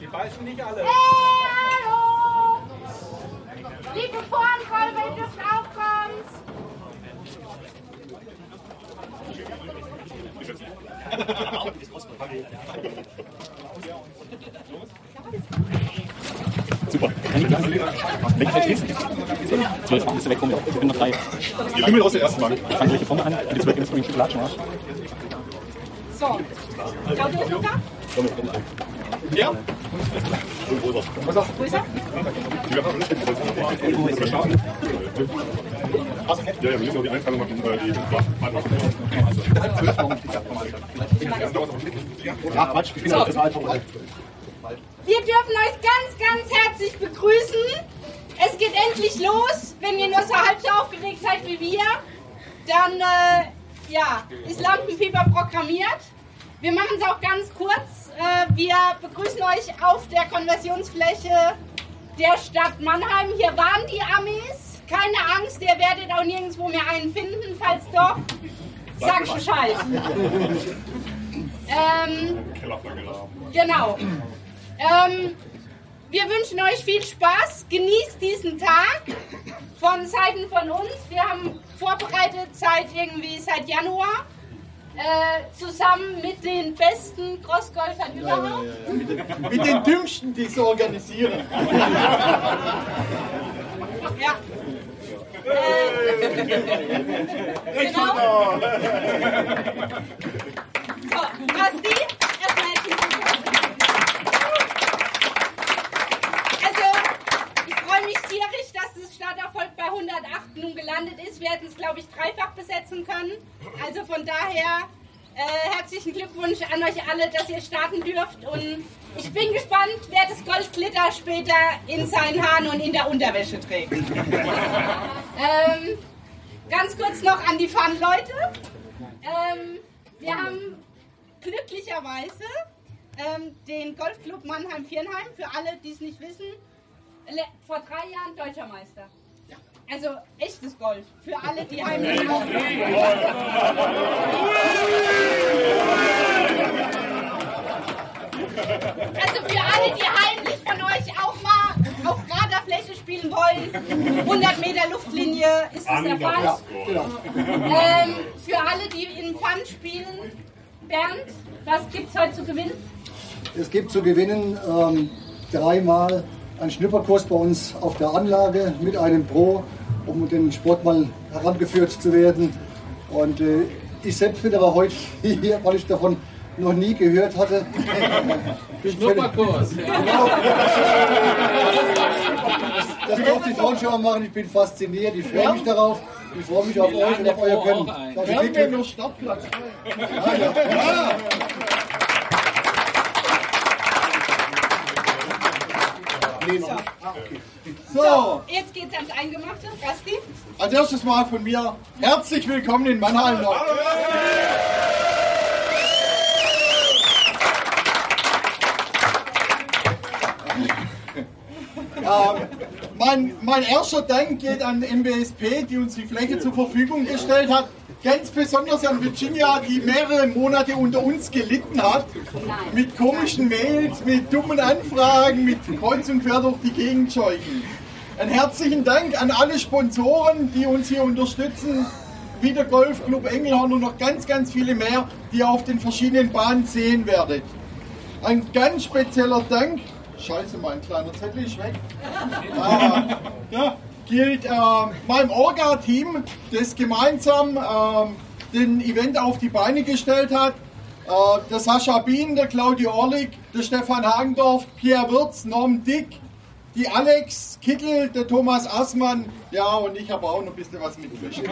C: Die beißen nicht alle.
L: Hey, hallo! Liebe Vornkolbe, ihr dürft auch kommen.
C: Ja.
A: Super. Kann ich gleich? Welche Feld stehst du? Zwölf. Bist du weg von mir? Ich bin noch drei.
H: Ihr Himmel aus der ersten Bank.
A: Ich fange gleich hier vorne an. Die zwölf ist übrigens Latschen.
L: So. Claudia ist noch da?
H: Ja.
L: Wo ist er?
H: Ja, ja, wir müssen noch die Eintragung machen. Die
M: Ach Quatsch, ich bin
L: So.
M: auf das Alter.
L: Wir dürfen euch ganz, ganz herzlich begrüßen. Es geht endlich los. Wenn ihr nur so halb so aufgeregt seid wie wir, dann äh, ja, ist Lampenfieber programmiert. Wir machen es auch ganz kurz. Äh, wir begrüßen euch auf der Konversionsfläche der Stadt Mannheim. Hier waren die Amis. Keine Angst, ihr werdet auch nirgendwo mehr einen finden. Falls doch, sag Bescheid. ähm, Genau. Ähm, wir wünschen euch viel Spaß. Genießt diesen Tag von Seiten von uns. Wir haben vorbereitet seit irgendwie seit Januar. Äh, zusammen mit den besten Crossgolfern überhaupt.
M: Mit den Dümmsten, die es organisieren.
L: Ja. Äh, genau. So, Basti, erstmal herzlichen Also, ich freue mich tierisch, dass Starterfolg bei 108 nun gelandet ist. Wir hätten es, glaube ich, dreifach besetzen können. Also von daher äh, herzlichen Glückwunsch an euch alle, dass ihr starten dürft. Und ich bin gespannt, wer das Goldglitter später in seinen Haaren und in der Unterwäsche trägt. ähm, ganz kurz noch an die Fun-Leute. Ähm, wir haben glücklicherweise ähm, den Golfclub Mannheim-Vierenheim, für alle, die es nicht wissen, vor drei Jahren Deutscher Meister. Also echtes Golf, für alle, die heimlich Also für alle, die heimlich von euch auch mal auf gerader Fläche spielen wollen, 100 Meter Luftlinie ist das der Fall.
M: Genau.
L: Ähm, für alle, die in Fun spielen, Bernd, was gibt's heute zu gewinnen?
N: Es gibt zu gewinnen ähm, dreimal einen Schnupperkurs bei uns auf der Anlage mit einem Pro, um den Sport mal herangeführt zu werden. Und äh, ich selbst bin aber heute hier, weil ich davon noch nie gehört hatte.
O: Schnupperkurs.
N: Das durfte ich vorhin schon mal machen. Ich bin fasziniert. Ich freue mich darauf. Ich freue mich auf euch und auf euer Können.
M: Wir haben ja nur Startplatz.
N: Ja, ja. Ja.
M: So,
L: Jetzt geht's ans Eingemachte, Basti.
M: als erstes mal von mir herzlich willkommen in Mannheim. Nord. Ähm, mein, mein erster Dank geht an MBSP, die uns die Fläche zur Verfügung gestellt hat. Ganz besonders an Virginia, die mehrere Monate unter uns gelitten hat. Mit komischen Mails, mit dummen Anfragen, mit kreuz und quer durch die Gegend scheuchen. Einen herzlichen Dank an alle Sponsoren, die uns hier unterstützen. Wie der Golfclub Engelhorn und noch ganz, ganz viele mehr, die ihr auf den verschiedenen Bahnen sehen werdet. Ein ganz spezieller Dank. Scheiße, mein kleiner Zettel ist weg. Ah, ja, gilt äh, meinem Orga-Team, das gemeinsam äh, den Event auf die Beine gestellt hat. Äh, der Sascha Bien, der Claudio Orlik, der Stefan Hagendorf, Pierre Wirz, Norm Dick, die Alex Kittel, der Thomas Assmann, ja, und ich habe auch noch ein bisschen was mitgemischt.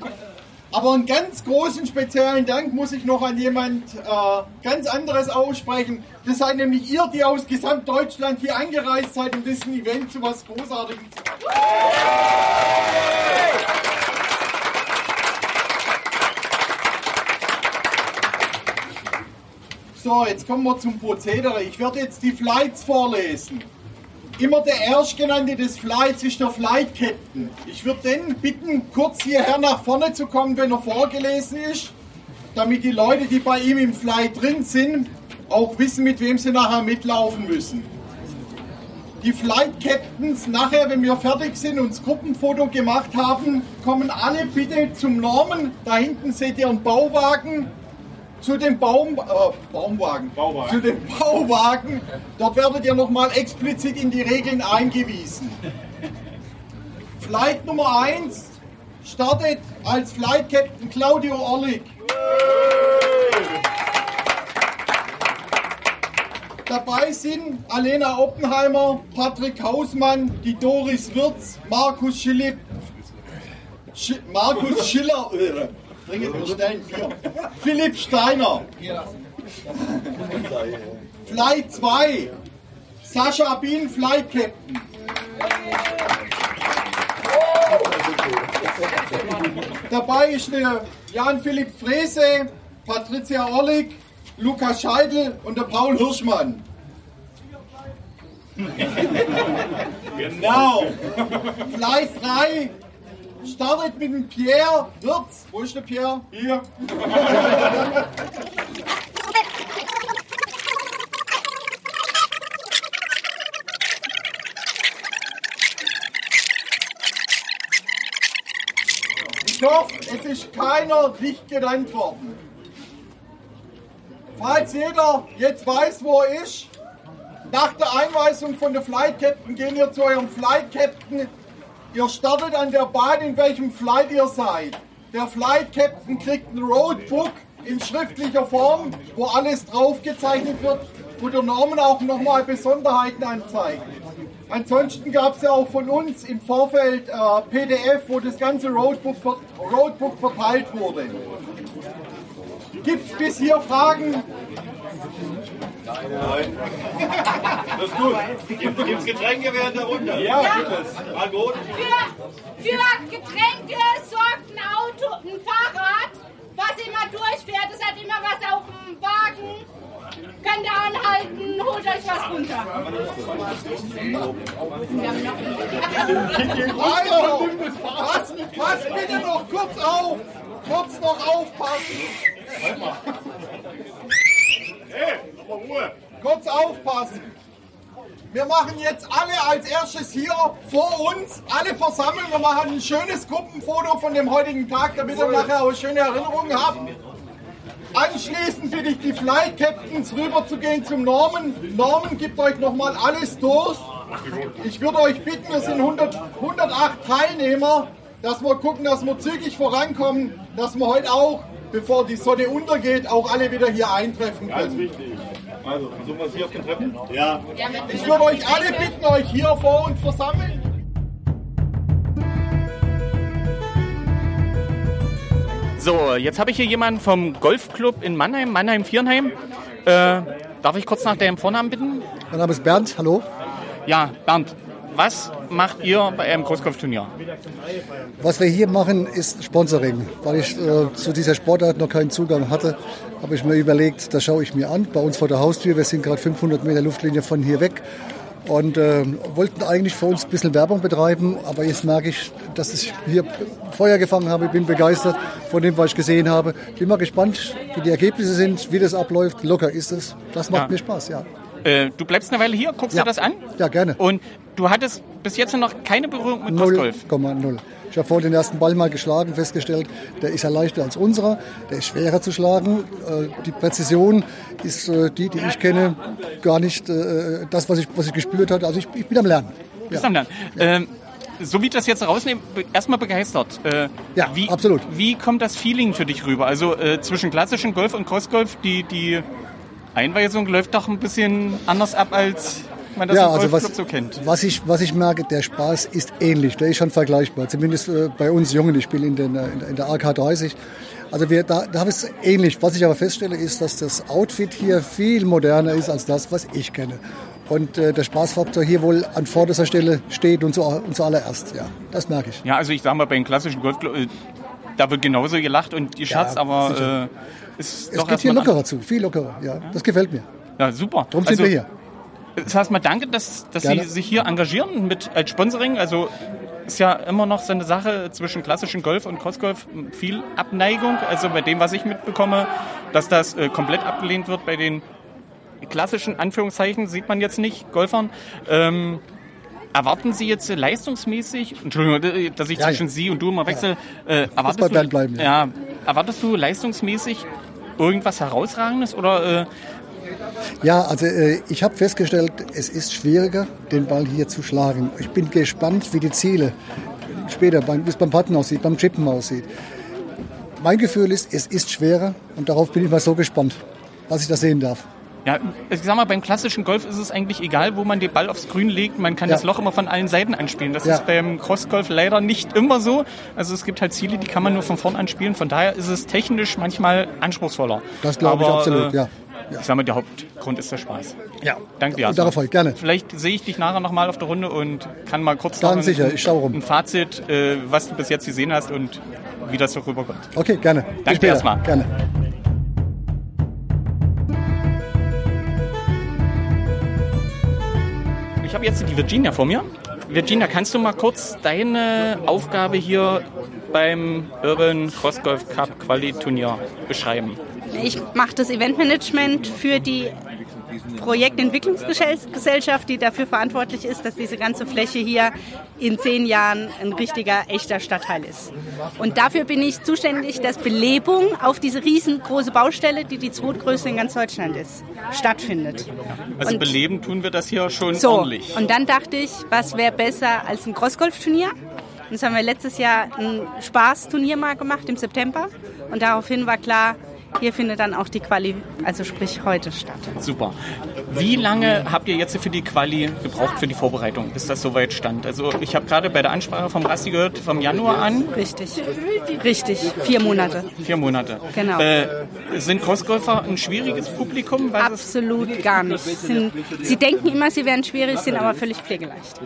M: Aber einen ganz großen speziellen Dank muss ich noch an jemand äh, ganz anderes aussprechen. Das seid nämlich ihr, die aus Gesamtdeutschland hier angereist seid, um diesen Event zu was Großartigem zu machen. So, jetzt kommen wir zum Prozedere. Ich werde jetzt die Flights vorlesen. Immer der Erstgenannte des Flights ist der Flight Captain. Ich würde den bitten, kurz hierher nach vorne zu kommen, wenn er vorgelesen ist, damit die Leute, die bei ihm im Flight drin sind, auch wissen, mit wem sie nachher mitlaufen müssen. die Flight Captains nachher, wenn wir fertig sind und das Gruppenfoto gemacht haben, kommen alle bitte zum Norman. Da hinten seht ihr einen Bauwagen. Zu dem Baum, äh, Baumwagen,
C: Bauwagen.
M: zu dem Bauwagen. Dort werdet ihr nochmal explizit in die Regeln eingewiesen. Flight Nummer 1 startet als Flight Captain Claudio Orlik. Dabei sind Alena Oppenheimer, Patrick Hausmann, die Doris Wirz, Markus Schillip, Sch Markus Schiller, äh, dringend bestellen, Bier. Philipp Steiner. Flight 2, Sascha Bien, Flight Captain. Dabei ist der Jan-Philipp Frese, Patricia Orlik, Lukas Scheidel und der Paul Hirschmann. Genau. Flight 3 startet mit dem Pierre Wirz. Wo ist der Pierre? Hier. Ich hoffe, es ist keiner nicht genannt worden. Falls jeder jetzt weiß, wo er ist, nach der Einweisung von der Flight Captain gehen ihr zu eurem Flight Captain. Ihr startet an der Bahn, in welchem Flight ihr seid. Der Flight Captain kriegt ein Roadbook in schriftlicher Form, wo alles draufgezeichnet wird, wo der Norman auch nochmal Besonderheiten anzeigt. Ansonsten gab es ja auch von uns im Vorfeld äh, PDF, wo das ganze Roadbook, ver Roadbook verteilt wurde. Gibt es bis hier Fragen?
C: Nein. Das ist gut. Gibt es Getränke während der Runde?
M: Ja.
C: gibt es. Alkohol?
L: Für, für Getränke sorgt ein Auto, ein Fahrrad, was immer durchfährt. Es hat immer was auf dem Wagen. Könnt ihr anhalten, holt euch was runter.
M: Also, pass, pass bitte noch kurz auf. Kurz noch aufpassen.
C: Hey, Ruhe.
M: Kurz aufpassen. Wir machen jetzt alle als erstes hier vor uns, alle versammeln. Wir machen ein schönes Gruppenfoto von dem heutigen Tag, damit ihr nachher auch schöne Erinnerungen habt. Anschließend bitte ich die Flight Captains rüber zu gehen zum Norman. Norman gibt euch nochmal alles durch. Ich würde euch bitten, wir sind 100, 108 Teilnehmer, dass wir gucken, dass wir zügig vorankommen, dass wir heute auch, bevor die Sonne untergeht, auch alle wieder hier eintreffen
C: Ganz
M: können.
C: wichtig. Also, versuchen wir es hier auf den Treppen? Ja.
M: Ich würde euch alle bitten, euch hier vor uns versammeln.
A: So, jetzt habe ich hier jemanden vom Golfclub in Mannheim, Mannheim-Vierenheim. Äh, darf ich kurz nach deinem Vornamen bitten?
N: Mein Name ist Bernd, hallo.
A: Ja, Bernd, was macht ihr bei einem Großgolfturnier?
N: Was wir hier machen, ist Sponsoring. Weil ich äh, zu dieser Sportart noch keinen Zugang hatte, habe ich mir überlegt, das schaue ich mir an. Bei uns vor der Haustür, wir sind gerade 500 Meter Luftlinie von hier weg. Und äh, wollten eigentlich für uns ein bisschen Werbung betreiben, aber jetzt merke ich, dass ich hier Feuer gefangen habe. Ich bin begeistert von dem, was ich gesehen habe. Bin mal gespannt, wie die Ergebnisse sind, wie das abläuft. Locker ist es. Das macht
A: Ja.
N: mir Spaß, ja.
A: Äh, du bleibst eine Weile hier, guckst
N: Ja.
A: dir das an?
N: Ja, gerne.
A: Und du hattest bis jetzt noch keine Berührung mit Crossgolf?
N: 0,0. Ich habe vorhin den ersten Ball mal geschlagen, festgestellt, der ist ja leichter als unserer, der ist schwerer zu schlagen. Äh, Die Präzision ist äh, die, die ich kenne, gar nicht das, was ich, was ich gespürt habe. Also ich, ich bin am Lernen.
A: Bist am Lernen. Ähm, so wie ich das jetzt rausnehme, erstmal begeistert. Äh,
N: Ja,
A: wie,
N: absolut.
A: Wie kommt das Feeling für dich rüber? Also äh, zwischen klassischem Golf und Crossgolf, die, die Einweisung läuft doch ein bisschen anders ab, als man das
N: ja,
A: im
N: also was,
A: so kennt.
N: was, ich, was ich merke, der Spaß ist ähnlich, der ist schon vergleichbar. Zumindest äh, bei uns Jungen, ich spiele in, den, äh, in der- in der AK 30. Also wir, da, da habe ich es ähnlich. Was ich aber feststelle, ist, dass das Outfit hier viel moderner ist als das, was ich kenne. Und äh, der Spaßfaktor hier wohl an vorderster Stelle steht und, zu, und zuallererst. Ja, das merke ich.
A: Ja, also ich sag mal, bei den klassischen Golfclub, äh, da wird genauso gelacht und gescherzt,
N: Ja,
A: aber äh,
N: Es geht hier lockerer zu, viel lockerer. Ja, das gefällt mir.
A: Ja, super.
N: Darum sind
A: Also,
N: wir hier.
A: Das heißt mal danke, dass, dass
N: Gerne.
A: Sie sich hier engagieren mit als Sponsoring. Also ist ja immer noch so eine Sache zwischen klassischen Golf und Crossgolf viel Abneigung. Also bei dem, was ich mitbekomme, dass das äh, komplett abgelehnt wird bei den klassischen Anführungszeichen sieht man jetzt nicht Golfern. Ähm, erwarten Sie jetzt äh, leistungsmäßig, Entschuldigung, äh, dass ich
N: Ja,
A: zwischen
N: ja.
A: Sie und du immer wechsle, äh, erwartest, du,
N: bleiben,
A: ja. erwartest du leistungsmäßig irgendwas Herausragendes oder äh,
N: Ja, also äh, ich habe festgestellt, es ist schwieriger, den Ball hier zu schlagen. Ich bin gespannt, wie die Ziele später, beim, wie es beim Patten aussieht, beim Chippen aussieht. Mein Gefühl ist, es ist schwerer und darauf bin ich mal so gespannt, was ich da sehen darf.
A: Ja, ich sag mal, beim klassischen Golf ist es eigentlich egal, wo man den Ball aufs Grün legt. Man kann
N: Ja.
A: das Loch immer von allen Seiten anspielen. Das
N: Ja.
A: ist beim Crossgolf leider nicht immer so. Also es gibt halt Ziele, die kann man nur von vorn anspielen. Von daher ist es technisch manchmal anspruchsvoller.
N: Das glaube ich absolut,
A: äh,
N: ja.
A: Ich sag mal, der Hauptgrund ist der Spaß.
N: Ja.
A: Danke dir.
N: Und darauf folgt, gerne.
A: Vielleicht sehe ich dich nachher nochmal auf der Runde und kann mal kurz
N: Ganz
A: noch ein,
N: sicher, ich schau rum.
A: ein Fazit, äh, was du bis jetzt gesehen hast und wie das so rüberkommt.
N: Okay, gerne.
A: Danke dir erstmal.
N: Gerne.
A: Ich habe jetzt die Virginia vor mir. Virginia, kannst du mal kurz deine Aufgabe hier beim Urban Cross Golf Cup Quali Turnier beschreiben?
P: Ich mache das Eventmanagement für die Projektentwicklungsgesellschaft, die dafür verantwortlich ist, dass diese ganze Fläche hier in zehn Jahren ein richtiger, echter Stadtteil ist. Und dafür bin ich zuständig, dass Belebung auf diese riesengroße Baustelle, die die zweitgrößte in ganz Deutschland ist, stattfindet.
A: Also
P: Und-
A: beleben tun wir das hier schon
P: So,
A: ordentlich.
P: und dann dachte ich, was wäre besser als ein Crossgolf-Turnier? Das haben wir letztes Jahr ein Spaßturnier mal gemacht im September. Und daraufhin war klar, hier findet dann auch die Quali, also sprich heute statt.
A: Super. Wie lange habt ihr jetzt für die Quali gebraucht für die Vorbereitung, bis das soweit stand? Also ich habe gerade bei der Ansprache vom Rassi gehört, vom Januar an.
P: Richtig. Richtig. Vier Monate.
A: Vier Monate.
P: Genau.
A: Äh, sind Crossgolfer ein schwieriges Publikum?
P: Absolut gar nicht. Sind, sie denken immer, sie wären schwierig, sind aber völlig pflegeleicht.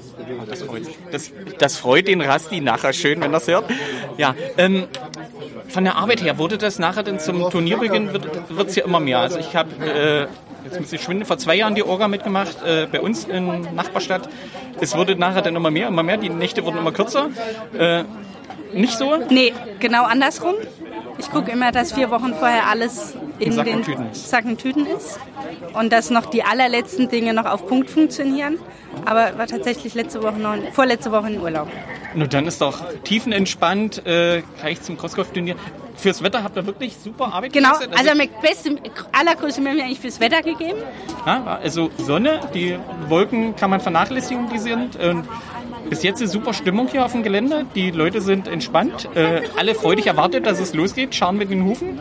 A: Das freut, das, das freut den Rasti nachher schön, wenn er es hört. Ja, ähm, von der Arbeit her wurde das nachher dann zum Turnierbeginn wird es ja immer mehr. Also ich habe äh, jetzt muss ich schwinde vor zwei Jahren die Orga mitgemacht äh, bei uns in Nachbarstadt. Es wurde nachher dann immer mehr, immer mehr. Die Nächte wurden immer kürzer. Äh, nicht so?
P: Nee, genau andersrum. Ich gucke immer, dass vier Wochen vorher alles in
A: Sack und
P: den
A: Tüten ist.
P: Sack und Tüten ist und dass noch die allerletzten Dinge noch auf Punkt funktionieren. Aber war tatsächlich letzte Woche noch, vorletzte Woche in Urlaub.
A: Nur dann ist doch tiefenentspannt äh, gleich zum Crossgolf-Turnier. Fürs Wetter habt ihr wirklich super Arbeit
P: Genau,
A: geleistet.
P: also mit beste, allergrößte Mühe haben wir eigentlich fürs Wetter gegeben.
A: Ja, also Sonne, die Wolken kann man vernachlässigen, die sind. Und bis jetzt ist super Stimmung hier auf dem Gelände. Die Leute sind entspannt. Äh, alle freudig erwartet, dass es losgeht. Schauen mit den Hufen.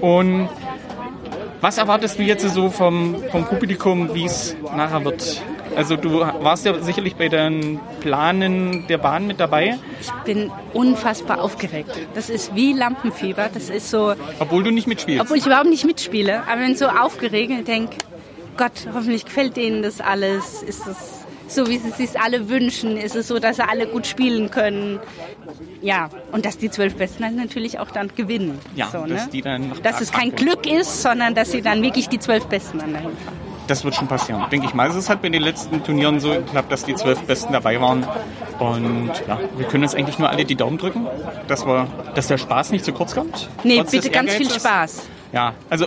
A: Und was erwartest du jetzt so vom, vom Publikum, wie es nachher wird? Also du warst ja sicherlich bei den Planen der Bahn mit dabei,
P: Ich bin unfassbar aufgeregt. Das ist wie Lampenfieber. Das ist so,
A: obwohl du nicht mitspielst.
P: obwohl ich überhaupt nicht mitspiele, aber bin so aufgeregt und denke, Gott, hoffentlich gefällt denen das alles. Ist es so, wie sie es sich alle wünschen? Ist es so, dass sie alle gut spielen können? Ja, und dass die zwölf Besten dann natürlich auch dann gewinnen.
A: ja,
P: so,
A: dass
P: ne?
A: die dann
P: Dass es kein
A: Glück
P: ist, sondern dass sie dann wirklich die zwölf Besten an der Hand haben.
A: Das wird schon passieren, denke ich mal. Es hat bei den letzten Turnieren so geklappt, dass die zwölf Besten dabei waren. Und ja, wir können uns eigentlich nur alle die Daumen drücken, dass, wir, dass der Spaß nicht zu kurz kommt.
P: Nee,
A: Trotz
P: bitte ganz viel. Spaß.
A: Ja, also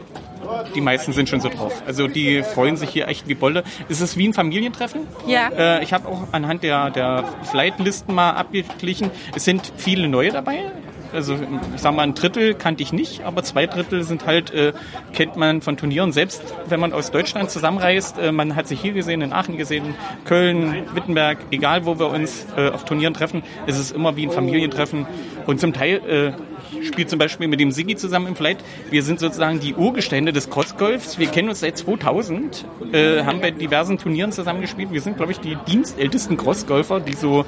A: die meisten sind schon so drauf. Also die freuen sich hier echt wie Bolle. Es ist wie ein Familientreffen.
P: Ja.
A: Äh, ich habe auch anhand der, der Flightlisten mal abgeglichen. Es sind viele neue dabei. Also ich sag mal, ein Drittel kannte ich nicht, aber zwei Drittel sind halt, äh, kennt man von Turnieren. Selbst wenn man aus Deutschland zusammenreist, äh, man hat sich hier gesehen, in Aachen gesehen, Köln, Wittenberg, egal wo wir uns äh, auf Turnieren treffen, ist es immer wie ein Familientreffen. Und zum Teil äh, ich spiele zum Beispiel mit dem Sigi zusammen im Flight. Wir sind sozusagen die Urgestände des Crossgolfs. Wir kennen uns seit 2000, äh, haben bei diversen Turnieren zusammengespielt. Wir sind, glaube ich, die dienstältesten Crossgolfer, die so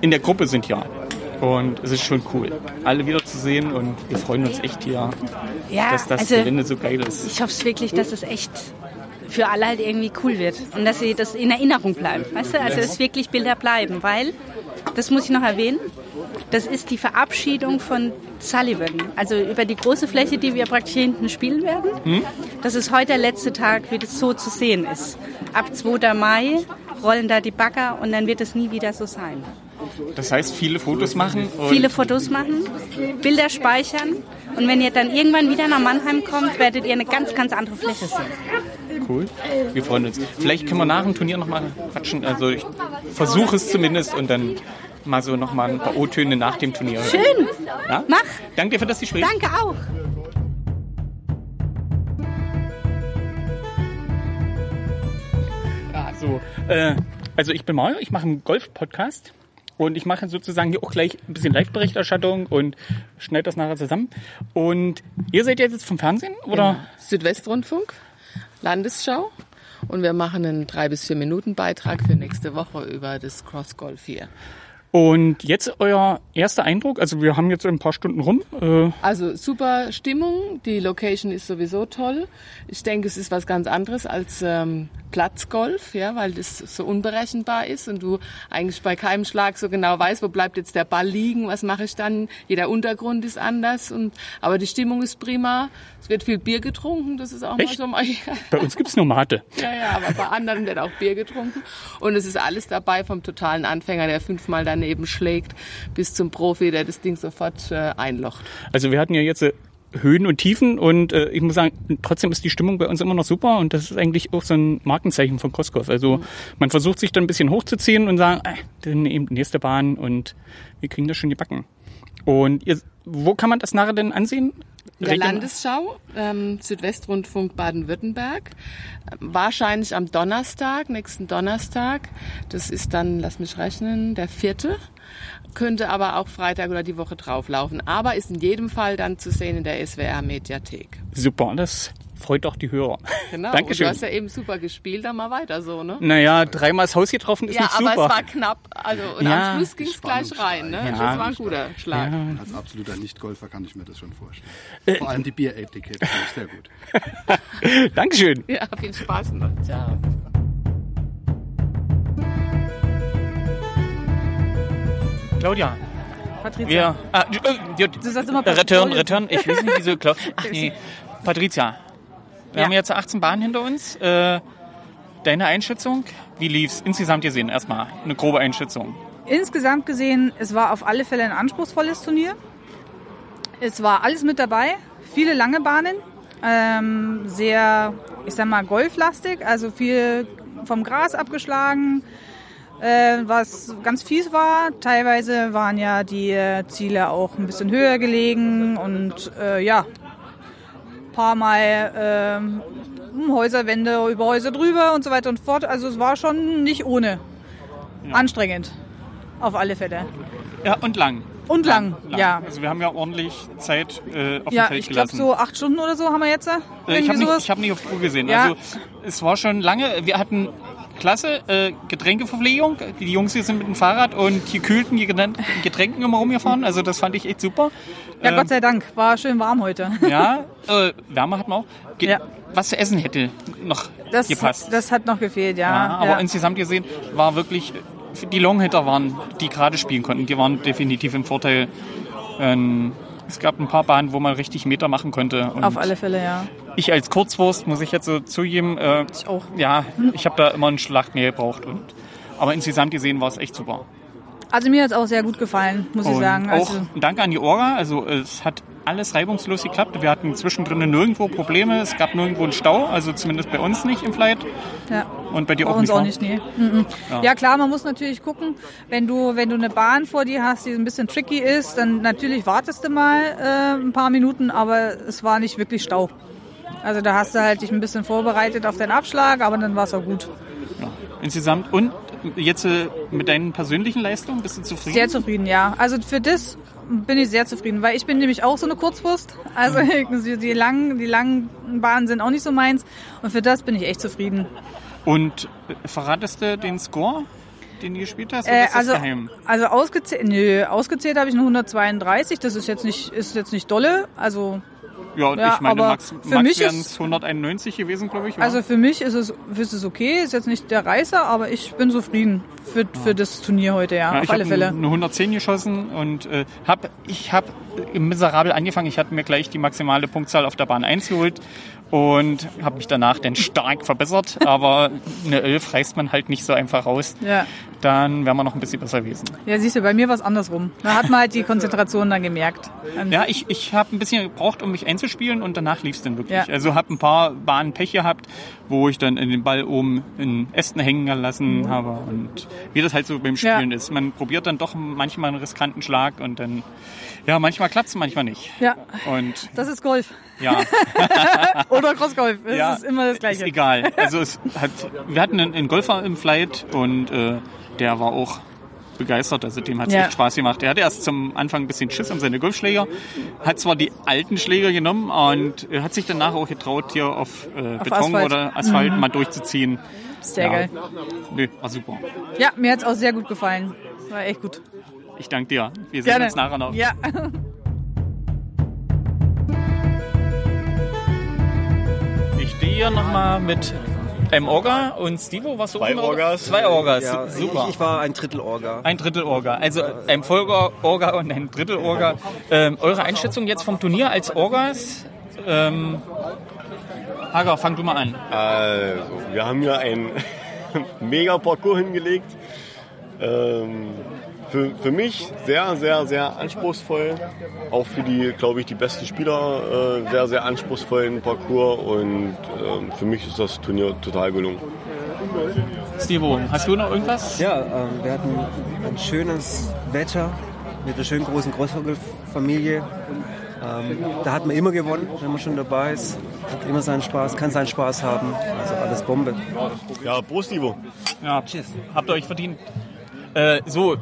A: in der Gruppe sind ja. Und es ist schon cool, alle wiederzusehen und wir freuen uns echt hier,
P: Ja,
A: dass das
P: also-
A: Gelände so geil ist.
P: Ich hoffe es wirklich, dass es echt für alle halt irgendwie cool wird und dass sie das in Erinnerung bleibt. Weißt du, also dass wirklich Bilder bleiben, weil, das muss ich noch erwähnen, das ist die Verabschiedung von Sullivan. Also über die große Fläche, die wir praktisch hier hinten spielen werden.
A: Hm?
P: Das ist heute der letzte Tag, wie das so zu sehen ist. Ab 2. Mai rollen da die Bagger und dann wird es nie wieder so sein.
A: Das heißt, viele Fotos machen.
P: Viele Fotos machen, Bilder speichern und wenn ihr dann irgendwann wieder nach Mannheim kommt, werdet ihr eine ganz, ganz andere Fläche sehen.
A: Cool. Wir freuen uns. Vielleicht können wir nach dem Turnier nochmal quatschen. Also ich versuche es zumindest und dann mal so nochmal ein paar O-Töne nach dem Turnier. hören.
P: Schön.
A: Ja?
P: Mach.
A: Danke dir für das Gespräch.
P: Danke auch.
A: Ja, so. Äh, also ich bin Mario, ich mache einen Golf-Podcast und ich mache sozusagen hier auch gleich ein bisschen Live-Berichterstattung und schneide das nachher zusammen. Und ihr seid jetzt vom Fernsehen oder?
Q: Ja. Südwestrundfunk, Landesschau. Und wir machen einen drei bis vier Minuten Beitrag für nächste Woche über das Cross Golf hier.
A: Und jetzt euer erster Eindruck? Also wir haben jetzt ein paar Stunden rum. Äh,
Q: Also super Stimmung, die Location ist sowieso toll. Ich denke, es ist was ganz anderes als ähm, Platzgolf, ja, weil das so unberechenbar ist und du eigentlich bei keinem Schlag so genau weißt, wo bleibt jetzt der Ball liegen, was mache ich dann. Jeder Untergrund ist anders und aber die Stimmung ist prima. Es wird viel Bier getrunken, das ist auch
A: Echt?
Q: mal so mal.
A: bei uns gibt's nur Mate.
Q: Ja, ja, aber bei anderen wird auch Bier getrunken. Und es ist alles dabei, vom totalen Anfänger, der fünfmal daneben schlägt, bis zum Profi, der das Ding sofort äh, einlocht.
A: Also wir hatten ja jetzt äh, Höhen und Tiefen und äh, ich muss sagen, trotzdem ist die Stimmung bei uns immer noch super und das ist eigentlich auch so ein Markenzeichen von Crossgolf. Also man versucht sich dann ein bisschen hochzuziehen und sagen, äh, dann eben die nächste Bahn und wir kriegen das schon gebacken. Und ihr, wo kann man das nachher denn ansehen?
Q: In der Landesschau, ähm, Südwestrundfunk Baden-Württemberg. Wahrscheinlich am Donnerstag, nächsten Donnerstag. Das ist dann, lass mich rechnen, der vierte. Könnte aber auch Freitag oder die Woche drauf laufen. Aber ist in jedem Fall dann zu sehen in der SWR-Mediathek.
A: Super, das freut auch die Hörer.
Q: Genau.
A: Dankeschön.
Q: Und du hast ja eben super gespielt, dann mal weiter so, ne?
A: Naja, dreimal das Haus getroffen ist
Q: ja,
A: nicht
Q: aber
A: super.
Q: es war knapp. Also, und
A: Ja.
Q: am Schluss ging es gleich rein, ne?
A: Ja.
Q: Das war ein guter Schlag.
R: Als absoluter Nicht-Golfer kann ich mir das schon vorstellen.
A: Äh,
R: Vor allem die Bieretikette finde ich sehr gut.
A: Dankeschön.
Q: Ja, viel Spaß noch. Ciao.
A: Claudia.
S: Patricia.
A: Wir, ah, äh, die,
S: Du sagst immer
A: Return,
S: Patricia.
A: Return. Ich weiß nicht, wieso Claudia. Ach nee, Patricia. Wir
S: Ja.
A: haben jetzt 18 Bahnen hinter uns. Äh, deine Einschätzung? Wie lief's insgesamt gesehen? Erstmal eine grobe Einschätzung.
S: Insgesamt gesehen, es war auf alle Fälle ein anspruchsvolles Turnier. Es war alles mit dabei, viele lange Bahnen, ähm, sehr, ich sag mal, golflastig, also viel vom Gras abgeschlagen, äh, was ganz fies war. Teilweise waren ja die äh, Ziele auch ein bisschen höher gelegen und äh, ja, paar Mal ähm, Häuserwände über Häuser drüber und so weiter und fort. Also es war schon nicht ohne. Anstrengend. Auf alle Fälle.
A: Ja, und lang.
S: Und lang, ja.
A: Also wir haben ja ordentlich Zeit äh, auf
S: Ja,
A: dem Feld
S: ich glaube
A: gelassen.
S: so acht Stunden oder so haben wir jetzt.
A: Äh,
S: Irgendwie
A: ich habe nicht, ich hab nicht auf die Uhr gesehen.
S: Ja.
A: Also es war schon lange. Wir hatten klasse äh, Getränkeverpflegung. Die Jungs hier sind mit dem Fahrrad und hier kühlten die Geträn- Getränken immer rumgefahren. Also das fand ich echt super.
S: ja,
A: Ähm,
S: Gott sei Dank. War schön warm heute.
A: Ja, äh, Wärme hatten wir auch. Ge Was zu essen hätte noch
S: Das,
A: gepasst.
S: das hat noch gefehlt, ja.
A: Ja, aber
S: ja.
A: insgesamt gesehen war wirklich, die Longhitter waren, die gerade spielen konnten, die waren definitiv im Vorteil. Ähm, es gab ein paar Bahnen, wo man richtig Meter machen konnte. Und
S: Auf alle Fälle, ja.
A: Ich als Kurzwurst, muss ich jetzt so zugeben, äh,
S: ich auch.
A: ja, ich habe da immer einen Schlag mehr gebraucht. Und, aber insgesamt gesehen war es echt super.
S: Also mir hat es auch sehr gut gefallen, muss ich
A: Und
S: sagen.
A: Auch
S: Also,
A: ein Dank an die Orga. Also es hat alles reibungslos geklappt. Wir hatten zwischendrin nirgendwo Probleme. Es gab nirgendwo einen Stau, also zumindest bei uns nicht im Flight.
S: ja.
A: Und bei dir
S: Bei
A: auch
S: uns
A: nicht.
S: auch nicht, nee. Mhm.
A: Ja.
S: Ja. klar, man muss natürlich gucken, wenn du, wenn du eine Bahn vor dir hast, die ein bisschen tricky ist, dann natürlich wartest du mal äh, ein paar Minuten, aber es war nicht wirklich Stau. Also da hast du halt dich ein bisschen vorbereitet auf den Abschlag, aber dann war es auch gut.
A: Insgesamt. Und jetzt äh, mit deinen persönlichen Leistungen, bist du zufrieden?
S: Sehr zufrieden, ja. Also für das bin ich sehr zufrieden, weil ich bin nämlich auch so eine Kurzwurst. Also
A: Mhm.
S: die langen, die langen Bahnen sind auch nicht so meins. Und für das bin ich echt zufrieden.
A: Und äh, verratest du den Score, den du gespielt hast?
S: Äh, also,
A: geheim?
S: also ausgezählt, nö, ausgezählt habe ich eine 132. Das ist jetzt nicht, ist jetzt nicht dolle. Also
A: Ja, und
S: ja,
A: ich meine, Max,
S: für
A: Max
S: mich
A: wären
S: ist-
A: es 191 gewesen, glaube ich. wa?
S: Also für mich ist es, ist es okay, ist jetzt nicht der Reißer, aber ich bin zufrieden für, für das Turnier heute, ja,
A: Ja,
S: auf
A: ich
S: alle
A: habe
S: Fälle.
A: eine 110 geschossen und äh, hab, ich habe miserabel angefangen. Ich hatte mir gleich die maximale Punktzahl auf der Bahn 1 geholt und habe mich danach dann stark verbessert. Aber eine 11 reißt man halt nicht so einfach raus.
S: Ja.
A: Dann wären wir noch ein bisschen besser gewesen.
S: Ja, siehst du, bei mir war es andersrum. Da hat man halt die Konzentration dann gemerkt.
A: Ja, ich, ich habe ein bisschen gebraucht, um mich einzuspielen und danach lief es dann wirklich.
S: Ja.
A: Also habe ein paar Bahnen Pech gehabt, wo ich dann in den Ball oben in Ästen hängen gelassen
S: Mhm.
A: habe und wie das halt so beim Spielen ist. Man probiert dann doch manchmal einen riskanten Schlag und dann, ja, manchmal klappt es, manchmal nicht.
S: Ja,
A: Und
S: das ist Golf.
A: ja,
S: Oder Crossgolf. Das
A: Ja,
S: ist immer das Gleiche.
A: ist egal. Also es hat, wir hatten einen, einen Golfer im Flight und äh, der war auch begeistert. Also dem hat es
S: Ja.
A: echt Spaß gemacht. Er hatte erst zum Anfang ein bisschen Schiss um seine Golfschläger, hat zwar die alten Schläger genommen und hat sich danach auch getraut, hier auf, äh,
S: Auf
A: Beton
S: Asphalt.
A: oder Asphalt
S: Mhm.
A: mal durchzuziehen.
S: Sehr
A: ja.
S: geil.
A: Nö, war super.
S: Ja, mir hat es auch sehr gut gefallen. War echt gut.
A: Ich danke dir. Wir sehen
S: Gerne.
A: uns nachher noch.
S: Ja.
A: Ich stehe hier nochmal mit einem Orga und Stivo, was so
K: Zwei
A: oben-
K: Orgas.
A: Zwei Orgas,
T: Ja,
A: super.
T: Ich, ich war ein Drittel Orga.
A: Ein Drittel Orga. Also ein Vollorga und ein Drittel Orga. Ähm, eure Einschätzung jetzt vom Turnier als Orgas? Ähm, Hager, fang du mal an.
K: Also, wir haben hier einen mega Parcours hingelegt. Ähm, für, für mich sehr, sehr, sehr anspruchsvoll. Auch für die, glaube ich, die besten Spieler äh, sehr, sehr anspruchsvollen Parcours. Und ähm, für mich ist das Turnier total gelungen.
A: Stivo, hast du noch irgendwas?
T: Ja, ähm, wir hatten ein schönes Wetter mit einer schönen großen Großvogelfamilie. Ähm, da hat man immer gewonnen, wenn man schon dabei ist. Hat immer seinen Spaß, kann seinen Spaß haben. Also alles Bombe.
K: Ja, Prost, Ivo.
A: Ja, Tschüss. Habt ihr euch verdient. Äh, so,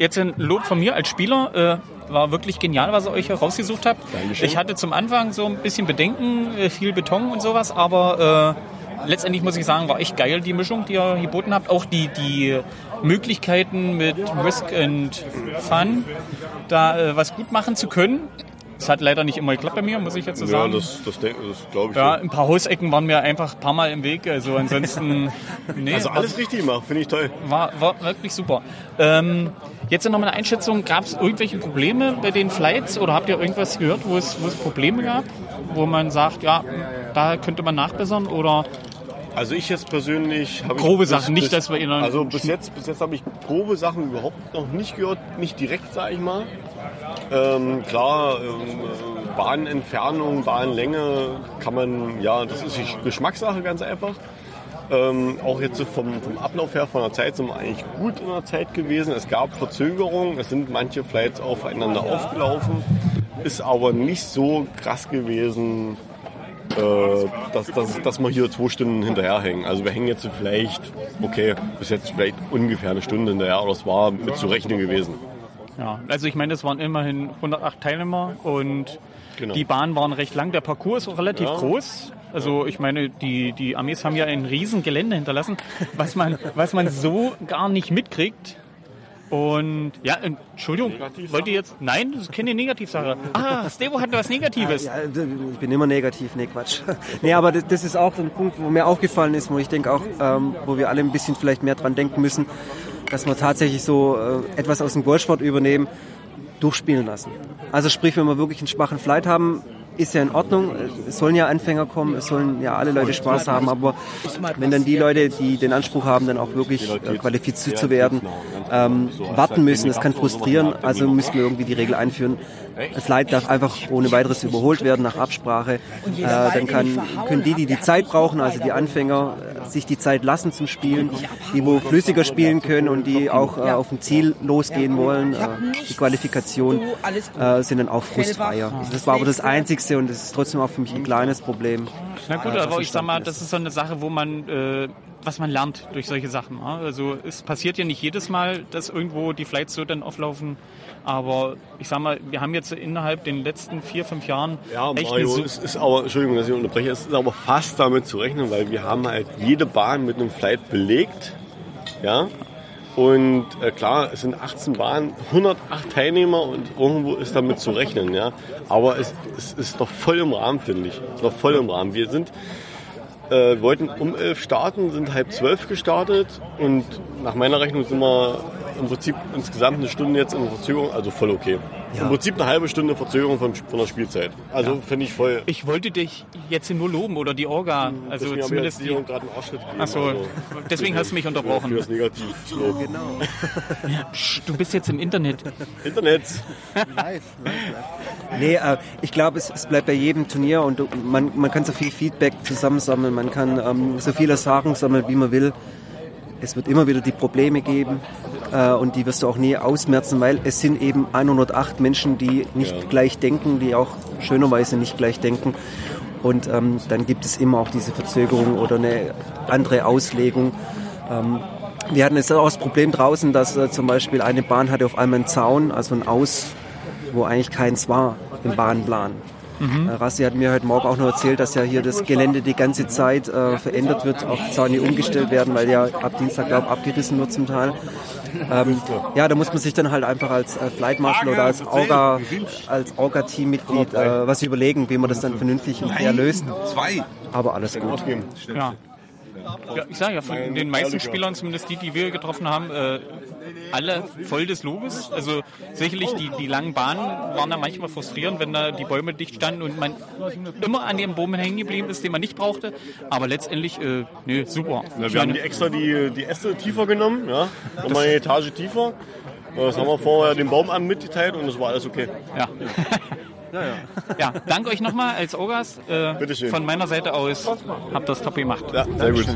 A: jetzt ein Lob von mir als Spieler. Äh, war wirklich genial, was ihr euch herausgesucht habt.
K: Dankeschön.
A: Ich hatte zum Anfang so ein bisschen Bedenken, äh, viel Beton und sowas, aber äh, letztendlich muss ich sagen, war echt geil die Mischung, die ihr geboten habt. Auch die, die Möglichkeiten mit Risk and Fun, da äh, was gut machen zu können. Es hat leider nicht immer geklappt bei mir, muss ich jetzt so
K: Ja,
A: sagen.
K: das, das, denk- das glaube ich.
A: Ja, ein paar Hausecken waren mir einfach ein paar Mal im Weg. Also ansonsten. Nee,
K: also alles richtig gemacht, finde ich toll.
A: war, war wirklich super. Ähm, jetzt noch mal eine Einschätzung. Gab es irgendwelche Probleme bei den Flights oder habt ihr irgendwas gehört, wo es, wo es Probleme gab? Wo man sagt, ja, da könnte man nachbessern oder
K: Also ich jetzt persönlich habe
A: Grobe
K: ich
A: Sachen, nicht, dass wir ihnen-
K: Also bis jetzt, bis jetzt habe ich grobe Sachen überhaupt noch nicht gehört, nicht direkt, sage ich mal. Ähm, klar, ähm, äh, Bahnentfernung, Bahnlänge kann man, ja, das ist die Geschmackssache ganz einfach. Ähm, auch jetzt vom, vom Ablauf her, von der Zeit sind wir eigentlich gut in der Zeit gewesen. Es gab Verzögerungen, es sind manche Flights aufeinander aufgelaufen, ist aber nicht so krass gewesen, äh, dass, dass, dass wir hier zwei Stunden hinterherhängen. Also wir hängen jetzt vielleicht, okay, bis jetzt vielleicht ungefähr eine Stunde hinterher, aber das war mit zu rechnen gewesen.
A: Ja, also ich meine, es waren immerhin 108 Teilnehmer und
K: Genau.
A: die Bahnen waren recht lang. Der Parcours ist auch relativ
K: Ja.
A: groß. Also ich meine, die, die Armees haben ja ein riesen Gelände hinterlassen, was man, was man so gar nicht mitkriegt. Und ja, Entschuldigung, wollt ihr jetzt? Nein, das ist keine Negativsache. Ah, Stevo hatte was Negatives.
T: Ja, ich bin immer negativ, nee, Quatsch. nee, aber das, das ist auch so ein Punkt, wo mir aufgefallen ist, wo ich denke auch, ähm, wo wir alle ein bisschen vielleicht mehr dran denken müssen, dass wir tatsächlich so äh, etwas aus dem Golfsport übernehmen, durchspielen lassen. Also sprich, wenn wir wirklich einen schwachen Flight haben, ist ja in Ordnung. Es sollen ja Anfänger kommen, es sollen ja alle Leute Spaß haben, aber wenn dann die Leute, die den Anspruch haben, dann auch wirklich äh, qualifiziert zu werden, ähm, warten müssen, das kann frustrieren, also müssen wir irgendwie die Regel einführen. Das Flight darf einfach ohne weiteres überholt werden nach Absprache. Äh, dann kann, können die, die die Zeit brauchen, also die Anfänger, äh, sich die Zeit lassen zum Spielen, die wo flüssiger spielen können und die auch äh, auf ein Ziel losgehen wollen. Äh, die Qualifikation äh, sind dann auch frustfreier. Also das war aber das Einzigste und das ist trotzdem auch für mich ein kleines Problem.
A: Na gut,
T: äh,
A: aber ich sag mal, das ist so eine Sache, wo man, äh, was man lernt durch solche Sachen. Also es passiert ja nicht jedes Mal, dass irgendwo die Flights so dann auflaufen. Aber ich sag mal, wir haben jetzt innerhalb den letzten vier, fünf Jahren
K: Ja, Mario,
A: eine
K: es ist aber, Entschuldigung, dass ich unterbreche, es ist aber fast damit zu rechnen, weil wir haben halt jede Bahn mit einem Flight belegt. Ja. Und äh, klar, es sind 18 Bahnen, 108 Teilnehmer und irgendwo ist damit zu rechnen, ja. Aber es, es ist noch voll im Rahmen, finde ich. Noch voll im Rahmen. Wir sind, äh, wollten um 11 starten, sind halb zwölf gestartet und nach meiner Rechnung sind wir im Prinzip insgesamt eine Stunde jetzt in Verzögerung, also voll okay.
A: Ja.
K: Im Prinzip eine halbe Stunde Verzögerung von, von der Spielzeit. Also finde ich voll.
A: Ich wollte dich jetzt nur loben oder die Orga. Also
K: Deswegen
A: zumindest
K: wir
A: die.
K: gerade einen Ausschnitt gegeben.
A: Achso,
K: Also,
A: deswegen hast du mich unterbrochen.
K: Das Negativ. So.
T: Genau.
A: Psst, du bist jetzt im Internet.
K: Internet.
T: Nee, äh, ich glaube, es, es bleibt bei jedem Turnier und man, man kann so viel Feedback zusammensammeln, man kann ähm, so viel Erfahrung sammeln, wie man will. Es wird immer wieder die Probleme geben äh, und die wirst du auch nie ausmerzen, weil es sind eben 108 Menschen, die nicht
K: Ja.
T: gleich denken, die auch schönerweise nicht gleich denken. Und ähm, dann gibt es immer auch diese Verzögerung oder eine andere Auslegung. Ähm, wir hatten jetzt auch das Problem draußen, dass äh, zum Beispiel eine Bahn hatte auf einmal einen Zaun, also ein Aus, wo eigentlich keins war im Bahnplan.
A: Mhm.
T: Äh, Rassi hat mir heute Morgen auch noch erzählt, dass ja hier das Gelände die ganze Zeit äh, verändert wird, auch Zäune umgestellt werden, weil ja ab Dienstag, glaube ich, abgerissen wird zum Teil. Ähm, ja, da muss man sich dann halt einfach als äh, Flight Marshal oder als Orga, als Orga-Teammitglied äh, was überlegen, wie man das dann vernünftig und fair löst.
C: Zwei.
T: Aber alles gut.
A: Ja. Ja, ich sage ja, von den meisten Spielern, zumindest die, die wir getroffen haben, äh, alle voll des Lobes. Also sicherlich, die, die langen Bahnen waren da manchmal frustrierend, wenn da die Bäume dicht standen und man immer an dem Baum hängen geblieben ist, den man nicht brauchte. Aber letztendlich, äh, nö, super. Ich
K: wir haben die extra die, die Äste tiefer genommen, ja. Nochmal eine Etage tiefer. Das haben wir vorher dem Baumamt mitgeteilt und das war alles okay.
A: Ja. ja, danke euch nochmal als Orgas. Äh, von meiner Seite aus habt das top gemacht.
K: Ja, sehr gut.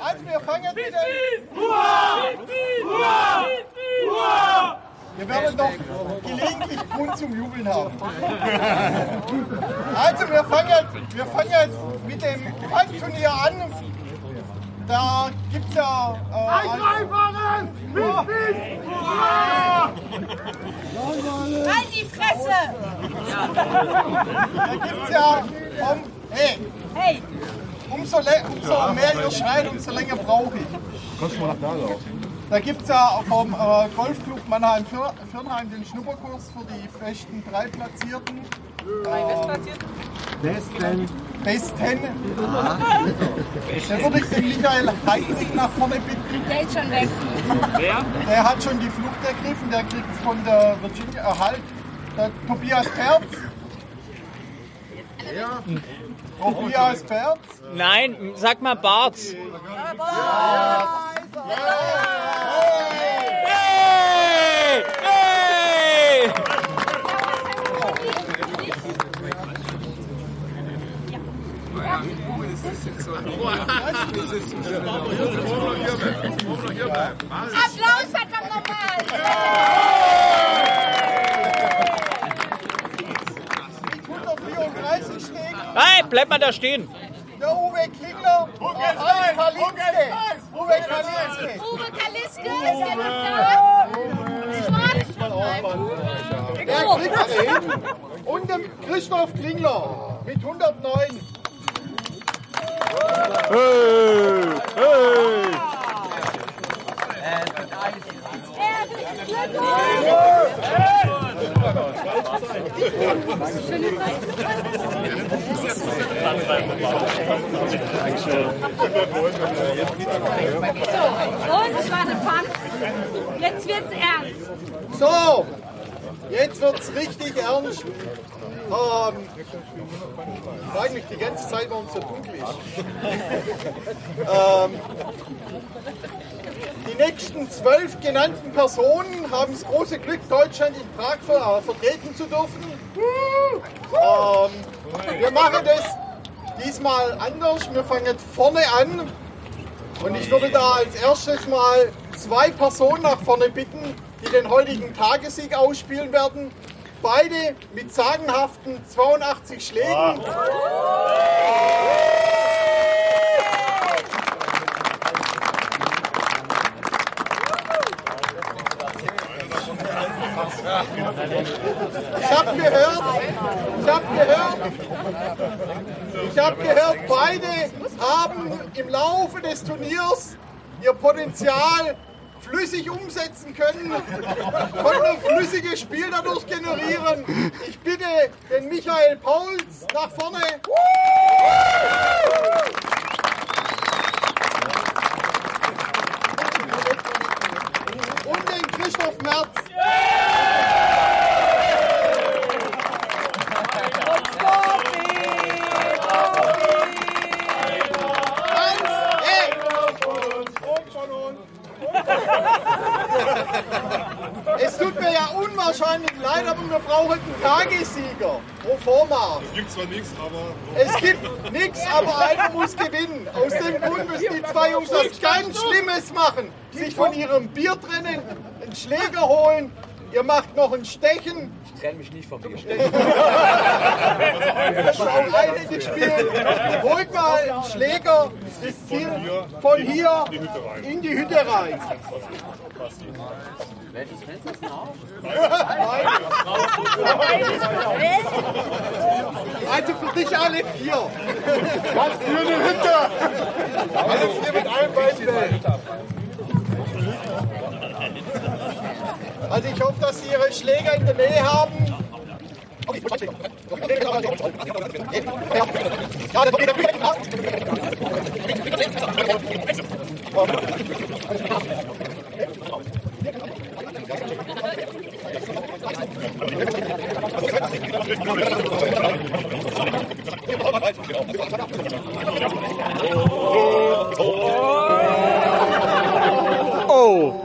M: Also wir fangen mit Wir werden doch gelegentlich Grund zum Jubeln haben. Also wir fangen, wir fangen jetzt mit dem Pfandturnier an. Da gibt es ja... Äh,
L: Einfahren! Halt die Fresse!
M: Da gibt es ja... Um, hey,
L: Hey!
M: umso, umso mehr ihr schreit, umso länger brauche ich.
B: Kannst du mal nach da laufen?
M: Da gibt es ja vom äh, Golfclub Mannheim-Firnheim den Schnupperkurs für die besten drei Platzierten. Drei Bestplatzierten?
N: Besten.
M: Besten. Da würde ich den Michael Heinrich nach vorne bitten.
L: Der ist schon weg.
A: Wer?
M: Der hat schon die Flucht ergriffen, der kriegt von der Virginia Erhalt. Der Tobias Perz. Tobias Perz.
A: Nein, sag mal Bart. Hey! Hey!
L: Applaus, verdammt nochmal!
M: 134 steht
A: Nein, bleib mal da stehen.
M: der Uwe Klingler. Uwe Kalinske. Uwe Kalinske.
L: Uwe Kaliske, ist der noch da?
M: Der kriegt und dem Christoph Klingler mit 109.
K: Hey, hey.
L: Und es war eine Pfanne. Jetzt wird's ernst.
M: So, jetzt wird's richtig ernst. Ähm, ich frage mich die ganze Zeit, warum es so dunkel ist. ähm, die nächsten zwölf genannten Personen haben das große Glück, Deutschland in Prag ver äh, vertreten zu dürfen. Ähm, wir machen das diesmal anders. Wir fangen vorne an. Und ich würde da als erstes mal zwei Personen nach vorne bitten, die den heutigen Tagessieg ausspielen werden. Beide mit sagenhaften 82 Schlägen. Ich habe gehört, ich habe gehört, ich habe gehört, beide haben im Laufe des Turniers ihr Potenzial flüssig umsetzen können, konnten ein flüssiges Spiel dadurch generieren. Ich bitte den Michael Pauls nach vorne. Und den Christoph Merz. Es tut mir ja unwahrscheinlich leid, aber wir brauchen einen Tagessieger pro forma.
H: Es gibt zwar nichts, aber.
M: Es gibt nichts, aber einer muss gewinnen. Aus dem Grund müssen die zwei Jungs was ganz Schlimmes machen. Sich von ihrem Bier trennen, einen Schläger holen. Ihr macht noch ein Stechen.
E: Ich trenne mich nicht vom Bier.
M: Das war auch eine gespielt. Holt mal einen Schläger. Das Ziel von hier in die Hütte rein.
E: Welches Fenster ist denn auf?
M: Also für dich alle vier. Was für eine Hütte! Alle vier mit einem Bein. Also ich hoffe, dass Sie Ihre Schläger in der Nähe haben.
A: Oh!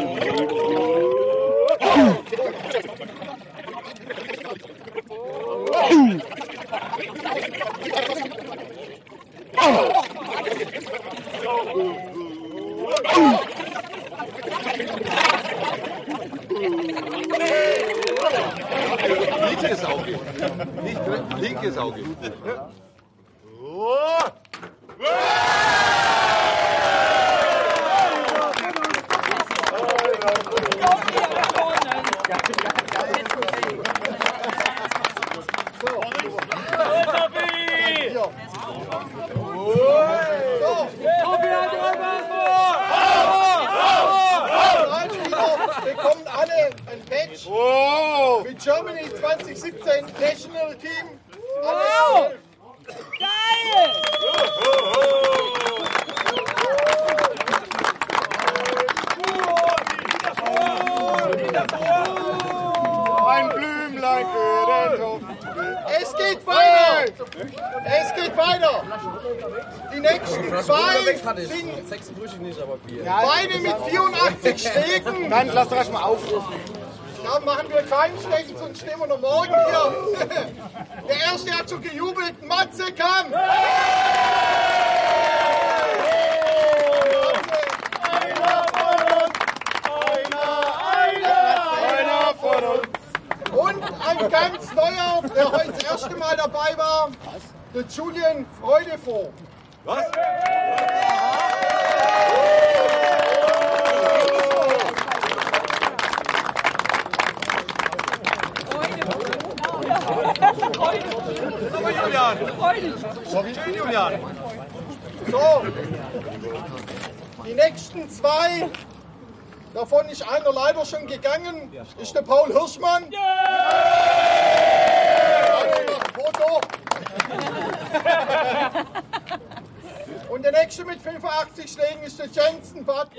C: Linkes Auge. Nicht linkes Auge.
M: bekommen alle ein Badge mit Germany 2017 National Team. Alle Ein Blümlein für den Topf. Es geht weiter. Es geht weiter. Die nächsten zwei sind
E: Sechs Frühstück nicht, aber Bier.
M: beide mit 84 Schlägen.
C: Dann lass doch erstmal aufrufen.
M: Da machen wir keinen Stechen, sonst stehen wir noch morgen hier. Der erste hat schon gejubelt. Matze Kamm. Einer von uns. Und ein ganz neuer, der heute das erste Mal dabei war, der Julian Freudefroh.
C: Was?
M: Julian. Sorry, Julian. So, die nächsten zwei, davon ist einer leider schon gegangen, ist der Paul Hirschmann. Foto. Und der nächste mit 85 Schlägen ist der Jensen Bad.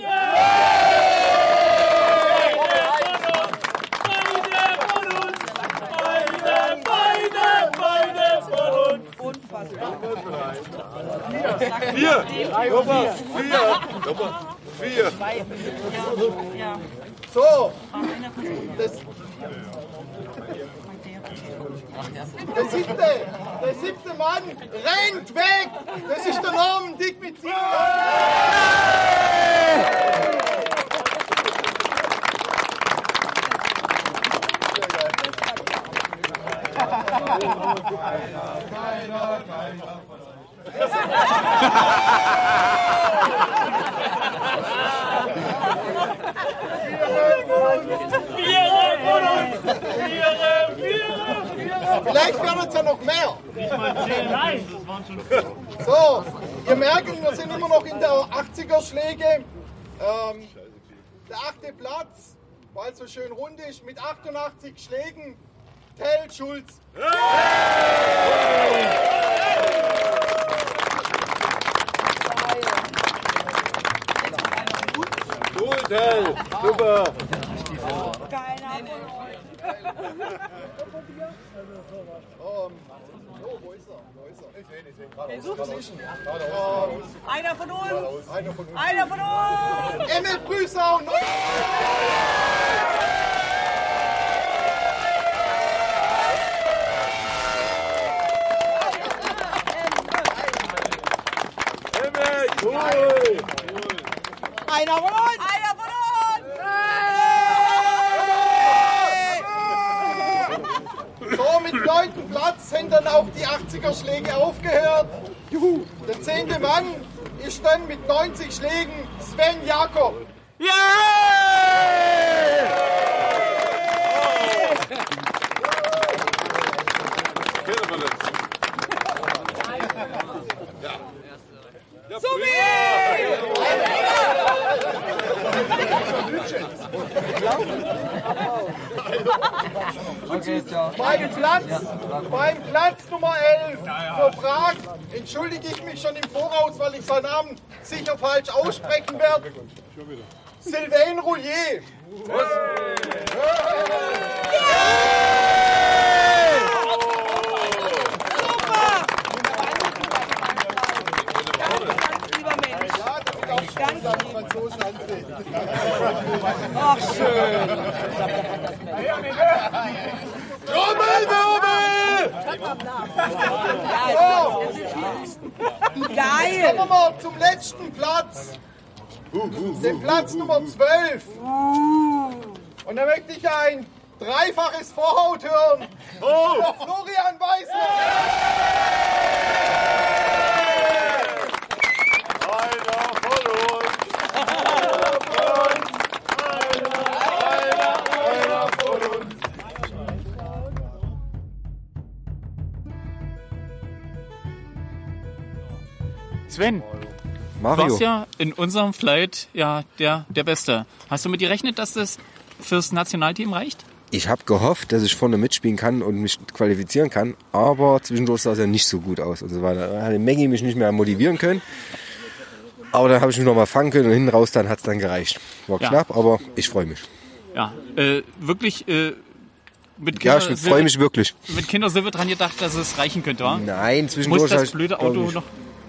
C: Vier. Nummer vier. Nummer vier.
M: So, das, Der siebte, der siebte Mann rennt weg. Das ist der Norman Dick mit sieben. Vielleicht werden es ja noch mehr.
C: Nein, das waren schon
M: So, ihr merkt, wir sind immer noch in der 80er-Schläge. Ähm, der achte Platz, weil es so schön rund ist, mit 88 Schlägen, Tell Schulz.
B: Cool, Tell. Super.
M: Ähm, oh, wo ist er? Wo ist er? Ich sehe ihn, ich sehe ihn gerade.
C: Wer sucht
M: Dazwischen.
C: ihn?
M: Ähm,
C: Einer von uns!
M: Einer von uns.
C: Einer von uns!
M: Emil Brüsau.
C: Einer von uns! Einer
M: So, mit neunten Platz sind dann auch die 80er-Schläge aufgehört. Juhu. Der zehnte Mann ist dann mit 90 Schlägen Sven Jakob. Beim Platz, beim Platz Nummer 11 für Prag entschuldige ich mich schon im Voraus, weil ich seinen Namen sicher falsch aussprechen werde. Sylvain Roulier.
C: Ach, schön.
M: Geil! Jetzt kommen wir mal zum letzten Platz. Den Platz Nummer 12. Und da möchte ich ein dreifaches Vorhaut hören. Der Florian
A: Sven,
U: Mario.
A: du warst ja in unserem Flight ja der, der Beste. Hast du mit gerechnet, dass das fürs Nationalteam reicht?
U: Ich habe gehofft, dass ich vorne mitspielen kann und mich qualifizieren kann, aber zwischendurch sah es ja nicht so gut aus. Also war, da hatte Maggie mich nicht mehr motivieren können. Aber dann habe ich mich noch mal fangen können und hinten raus dann hat es dann gereicht. War
A: Ja.
U: knapp, aber ich freue mich.
A: Ja, äh, wirklich äh, mit
U: Ja, ich freue mich wirklich.
A: Mit Kindersilbe dran gedacht, dass es reichen könnte, wa?
U: Nein, zwischendurch
A: Muss das blöde Auto noch...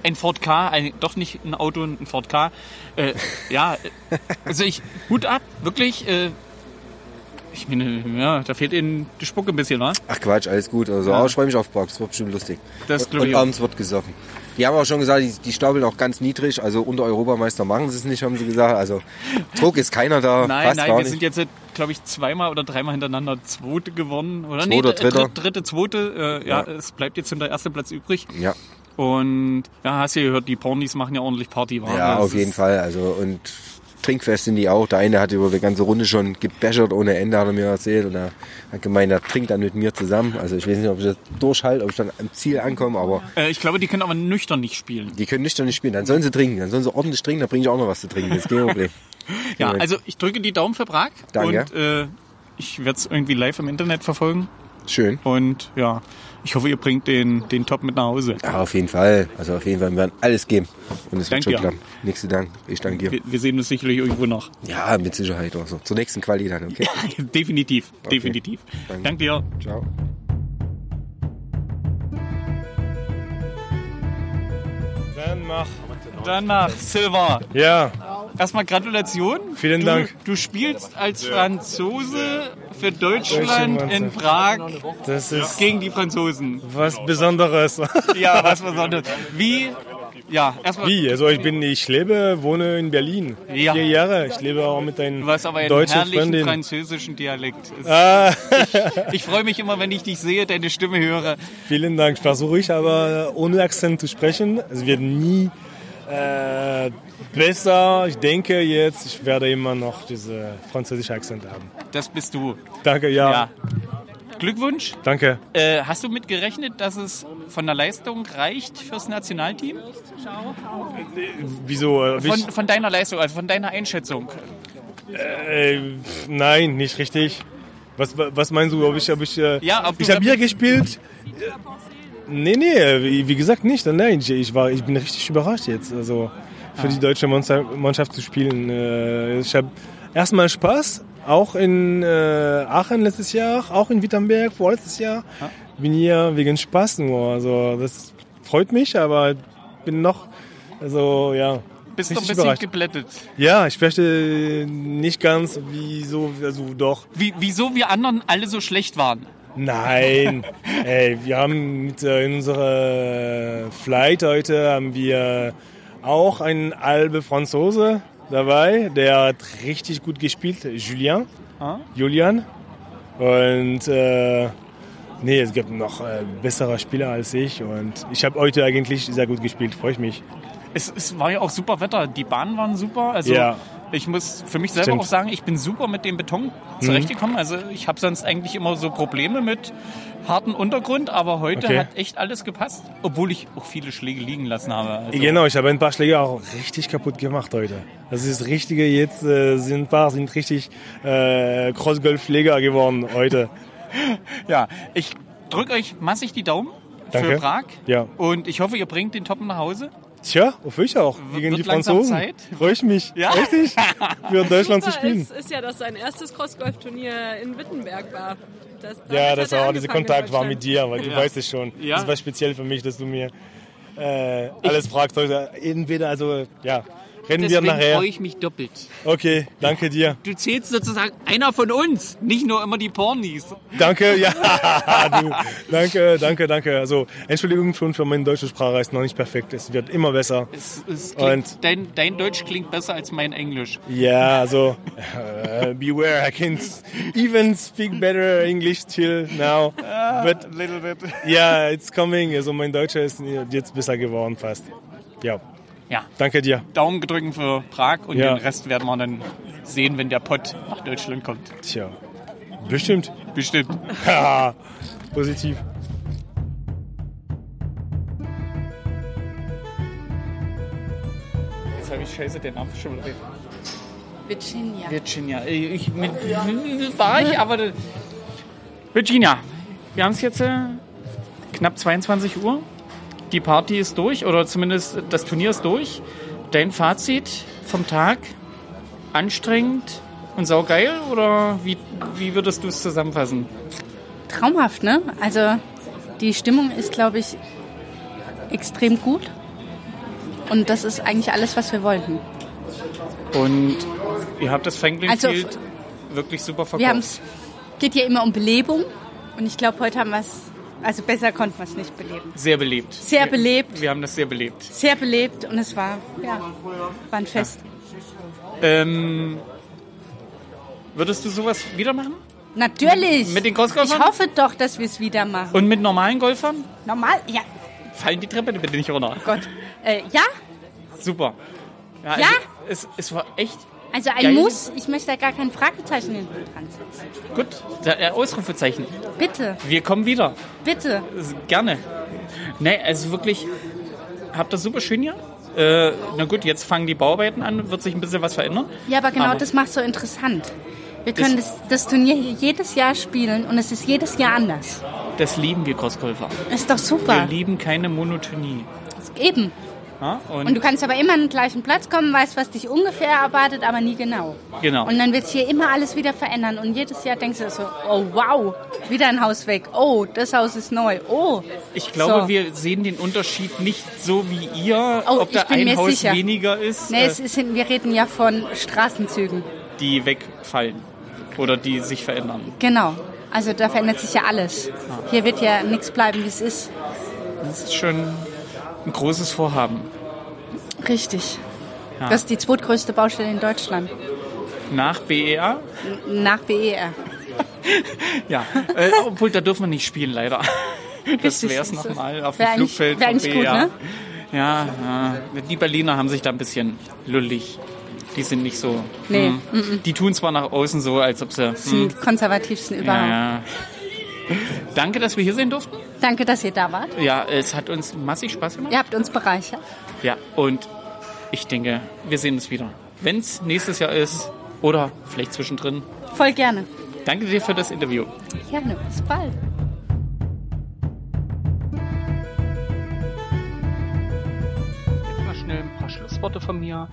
A: Ein Ford K, ein, doch nicht ein Auto, ein Ford K. Äh, ja, äh, also ich, Hut ab, wirklich. Äh, ich meine, ja, da fehlt ihnen die Spucke ein bisschen, wa?
U: Ach Quatsch, alles gut. Also
A: Ja.
U: ich freue mich auf Prag, das wird bestimmt lustig.
A: Das
U: und,
A: glaub ich
U: und abends wird gesoffen. Die haben auch schon gesagt, die, die stapeln auch ganz niedrig. Also unter Europameister machen sie es nicht, haben sie gesagt. Also Druck ist keiner da.
A: Nein, nein, wir
U: nicht.
A: sind jetzt, glaube ich, zweimal oder dreimal hintereinander Zweite gewonnen. Oder
U: Zweiter,
A: nee,
U: Dritter.
A: dritte, dritte, zweite. Äh, ja.
U: Ja.
A: es bleibt jetzt der erste Platz übrig.
U: Ja.
A: Und ja, hast du ja gehört, die Pornis machen ja ordentlich Party. wa?
U: Ja,
A: Das
U: auf jeden Fall. Also und trinkfest sind die auch. Der eine hat über die ganze Runde schon gebechert ohne Ende, hat er mir erzählt. Und er hat gemeint, er trinkt dann mit mir zusammen. Also ich weiß nicht, ob ich das durchhalte, ob ich dann am Ziel ankomme, aber
A: Äh, ich glaube, die können aber nüchtern nicht spielen.
U: die können nüchtern nicht spielen. Dann sollen sie trinken. Dann sollen sie ordentlich trinken, dann bringe ich auch noch was zu trinken. Das ist kein Problem.
A: Ja, also ich drücke die Daumen für Prag.
U: Danke.
A: Und äh, ich werde es irgendwie live im Internet verfolgen.
U: Schön.
A: Und ja, ich hoffe, ihr bringt den, den Top mit nach Hause.
U: Ja, auf jeden Fall. Also auf jeden Fall, wir werden alles geben. Und es wird schon
A: dir.
U: klappen. Nächsten Dank. Ich danke dir.
A: Wir, wir sehen uns sicherlich irgendwo noch.
U: Ja, mit Sicherheit auch so. Zur nächsten Quali dann, okay?
A: definitiv,
U: Okay.
A: definitiv.
U: Danke.
A: Danke dir.
U: Ciao.
V: Dann mach.
A: Dann mach Silver.
V: Ja.
A: Erstmal Gratulation.
W: Vielen
A: du,
W: Dank.
A: Du spielst als Franzose für Deutschland in Prag
W: Das ist
A: gegen die Franzosen.
W: was Besonderes.
A: Ja, was Besonderes. Wie? Ja, erstmal.
W: Wie? Also ich bin, ich lebe, wohne in Berlin.
A: Ja.
W: Vier Jahre. Ich lebe auch mit einem
A: Du hast aber einen
W: deutschen
A: herrlichen
W: Freundin.
A: französischen Dialekt. Es-
W: Ah.
A: Ich, ich freue mich immer, wenn ich dich sehe, deine Stimme höre.
W: Vielen Dank. Versuche ich aber ohne Akzent zu sprechen. Es wird nie äh, besser. Ich denke jetzt, ich werde immer noch diese französische Akzent haben.
A: Das bist du.
W: Danke, ja.
A: Ja. Glückwunsch.
W: Danke.
A: Äh, hast du mitgerechnet, dass es von der Leistung reicht fürs Nationalteam?
W: Wieso? Äh,
A: Von, von deiner Leistung, also von deiner Einschätzung.
W: Äh, nein, nicht richtig. Was, was meinst du? Ob ich, ob ich, äh,
A: Ja, ob
W: ich habe hier gespielt. Nee, nee, wie, gesagt nicht. Nein, ich, war, ich bin richtig überrascht jetzt. Also für
A: Ah.
W: die deutsche Mannschaft Mannschaft zu spielen. Äh, Ich habe erstmal Spaß, auch in äh, Aachen letztes Jahr, auch in Wittenberg vorletztes Jahr. Bin hier wegen Spaß nur. Also das freut mich, aber bin noch, also ja.
A: Bist du ein bisschen
W: überrascht.
A: geblättet.
W: Ja, ich verstehe nicht ganz, wieso, also doch.
A: Wie, wieso wir anderen alle so schlecht waren.
W: Nein, ey, wir haben mit, äh, in unserer Flight heute haben wir auch einen halbe Franzose dabei, der hat richtig gut gespielt, Julien.
A: Ah.
W: Julian. Und äh, nee, es gibt noch äh, bessere Spieler als ich und ich habe heute eigentlich sehr gut gespielt, freue ich mich.
A: Es, es war ja auch super Wetter. Die Bahnen waren super. Also
W: Ja.
A: Ich muss für mich selber
W: Stimmt.
A: auch sagen, ich bin super mit dem Beton zurechtgekommen. Also ich habe sonst eigentlich immer so Probleme mit hartem Untergrund, aber heute
W: Okay.
A: hat echt alles gepasst, obwohl ich auch viele Schläge liegen lassen habe. Also,
W: Genau, ich habe ein paar Schläge auch richtig kaputt gemacht heute. Das ist das Richtige, jetzt äh, sind ein paar sind richtig äh, Cross-Golf-Schläger geworden heute.
A: Ja, ich drücke euch massig die Daumen
W: Danke.
A: für Prag
W: Ja.
A: und ich hoffe, ihr bringt den Toppen nach Hause.
W: Tja, hoffe ich auch. Gegen
A: wird
W: die Franzosen. Freue ich mich.
A: Ja.
W: Richtig. Für Deutschland zu
V: Super
W: spielen.
V: ist, ist ja, dass sein erstes Cross-Golf-Turnier in Wittenberg war. Das,
W: Ja, das
V: er
W: war dieser Kontakt war mit dir, weil du
A: Ja.
W: weißt es schon.
A: Ja.
W: Das war speziell für mich, dass du mir äh, alles fragst heute. Entweder, also, ja, reden
A: Deswegen
W: wir nachher.
A: freue ich mich doppelt.
W: Okay, danke dir.
A: Du zählst sozusagen einer von uns, nicht nur immer die Pornis.
W: Danke, ja, du. Danke, danke, danke. Also, Entschuldigung schon für meine deutsche Sprache, ist noch nicht perfekt. Es wird immer besser.
A: Es, es klingt,
W: Und
A: dein, dein Deutsch klingt besser als mein Englisch.
W: ja, also, äh, beware, I can even speak better English till now. But,
A: little bit.
W: yeah, it's coming. Also, mein Deutscher ist jetzt besser geworden fast. Ja.
A: Ja.
W: Danke dir.
A: Daumen gedrückt für Prag und
W: Ja.
A: den Rest werden wir dann sehen, wenn der Pott nach Deutschland kommt.
W: Tja, bestimmt.
A: Bestimmt.
W: Haha, Positiv.
A: Jetzt habe ich scheiße den Namen schon wieder.
P: Virginia.
A: Virginia. Ich, mit, war ich, aber. das- Virginia, wir haben es jetzt äh, knapp 22 Uhr. Die Party ist durch, oder zumindest das Turnier ist durch. Dein Fazit vom Tag? Anstrengend und saugeil? Oder wie, wie würdest du es zusammenfassen?
P: Traumhaft, ne? Also die Stimmung ist, glaube ich, extrem gut. Und das ist eigentlich alles, was wir wollten.
A: Und ihr habt das Franklin
P: Also,
A: Field wirklich super
P: Wir haben
A: verkauft.
P: es, geht ja immer um Belebung. Und ich glaube, heute haben wir es, also besser konnten wir es nicht beleben.
A: Sehr belebt.
P: Sehr belebt.
A: Wir haben das sehr belebt.
P: Sehr belebt und es war, ja, war ein Fest.
A: Ähm, würdest du sowas wieder machen?
P: Natürlich.
A: Mit den Crossgolfern?
P: Ich hoffe doch, dass wir es wieder machen.
A: Und mit normalen Golfern?
P: Normal, ja.
A: Fallen die Treppe bitte nicht runter.
P: Gott. Äh, ja,
A: Super. Ja?
P: Ja?
A: Also, es, es war echt
P: also ein
A: Geil.
P: Muss. Ich möchte da gar kein Fragezeichen hinten dran setzen.
A: gut. Der äh, Ausrufezeichen.
P: Bitte,
A: Wir kommen wieder.
P: bitte.
A: Gerne. Nee, also wirklich, habt ihr super schön hier. Äh, na gut, jetzt fangen die Bauarbeiten an, wird sich ein bisschen was verändern.
P: Ja, aber genau
A: Aber-
P: das macht so interessant. Wir können das, das Turnier hier jedes Jahr spielen und es ist jedes Jahr anders.
A: Das lieben wir Crossgolfer.
P: Ist doch
A: Wir
P: super.
A: lieben keine Monotonie.
P: Eben.
A: Ja, und,
P: Und du kannst aber immer an den gleichen Platz kommen, weißt, was dich ungefähr erwartet, aber nie genau.
A: Genau.
P: Und dann wird sich hier immer alles wieder verändern. Und jedes Jahr denkst du so, oh wow, wieder ein Haus weg. Oh, das Haus ist neu. Oh.
A: ich glaube,
P: so.
A: wir sehen den Unterschied nicht so wie ihr,
P: Oh,
A: ob da ein Haus
P: sicher.
A: weniger ist,
P: Nee,
A: äh,
P: es ist, wir reden ja von Straßenzügen.
A: die wegfallen oder die sich verändern.
P: Genau. Also da verändert sich ja alles. Hier wird ja nichts bleiben, wie es ist.
A: Das ist schon ein großes Vorhaben.
P: Richtig.
A: Ja.
P: Das ist die zweitgrößte Baustelle in Deutschland.
A: Nach BER?
P: Nach BER.
A: Ja, äh, obwohl da dürfen wir nicht spielen, leider. Das wäre es nochmal auf
P: wär
A: dem Flugfeld von
P: eigentlich gut,
A: BER.
P: ne?
A: Ja, ja, die Berliner haben sich da ein bisschen lullig. Die sind nicht so.
P: Nee,
A: hm.
P: mm-mm.
A: Die tun zwar nach außen so, als ob sie.
P: Das sind die konservativsten überhaupt.
A: ja. Danke, dass wir hier sein durften.
P: Danke, dass ihr da wart.
A: Ja, es hat uns massig Spaß gemacht.
P: Ihr habt uns bereichert.
A: Ja, und ich denke, wir sehen uns wieder. Wenn es nächstes Jahr ist oder vielleicht zwischendrin.
P: Voll gerne.
A: Danke dir für das Interview.
P: Gerne. Bis bald.
A: Jetzt mal schnell ein paar Schlussworte von mir.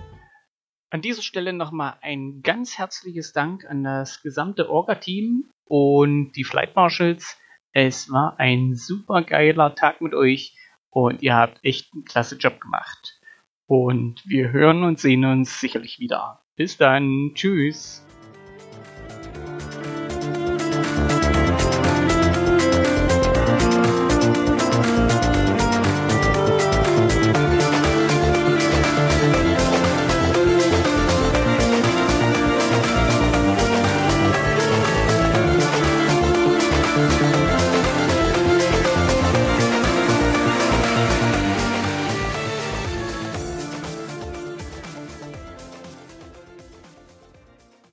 A: An dieser Stelle nochmal ein ganz herzliches Dank an das gesamte Orga-Team und die Flight Marshals. Es war ein super geiler Tag mit euch und ihr habt echt einen klasse Job gemacht. Und wir hören und sehen uns sicherlich wieder. Bis dann. Tschüss.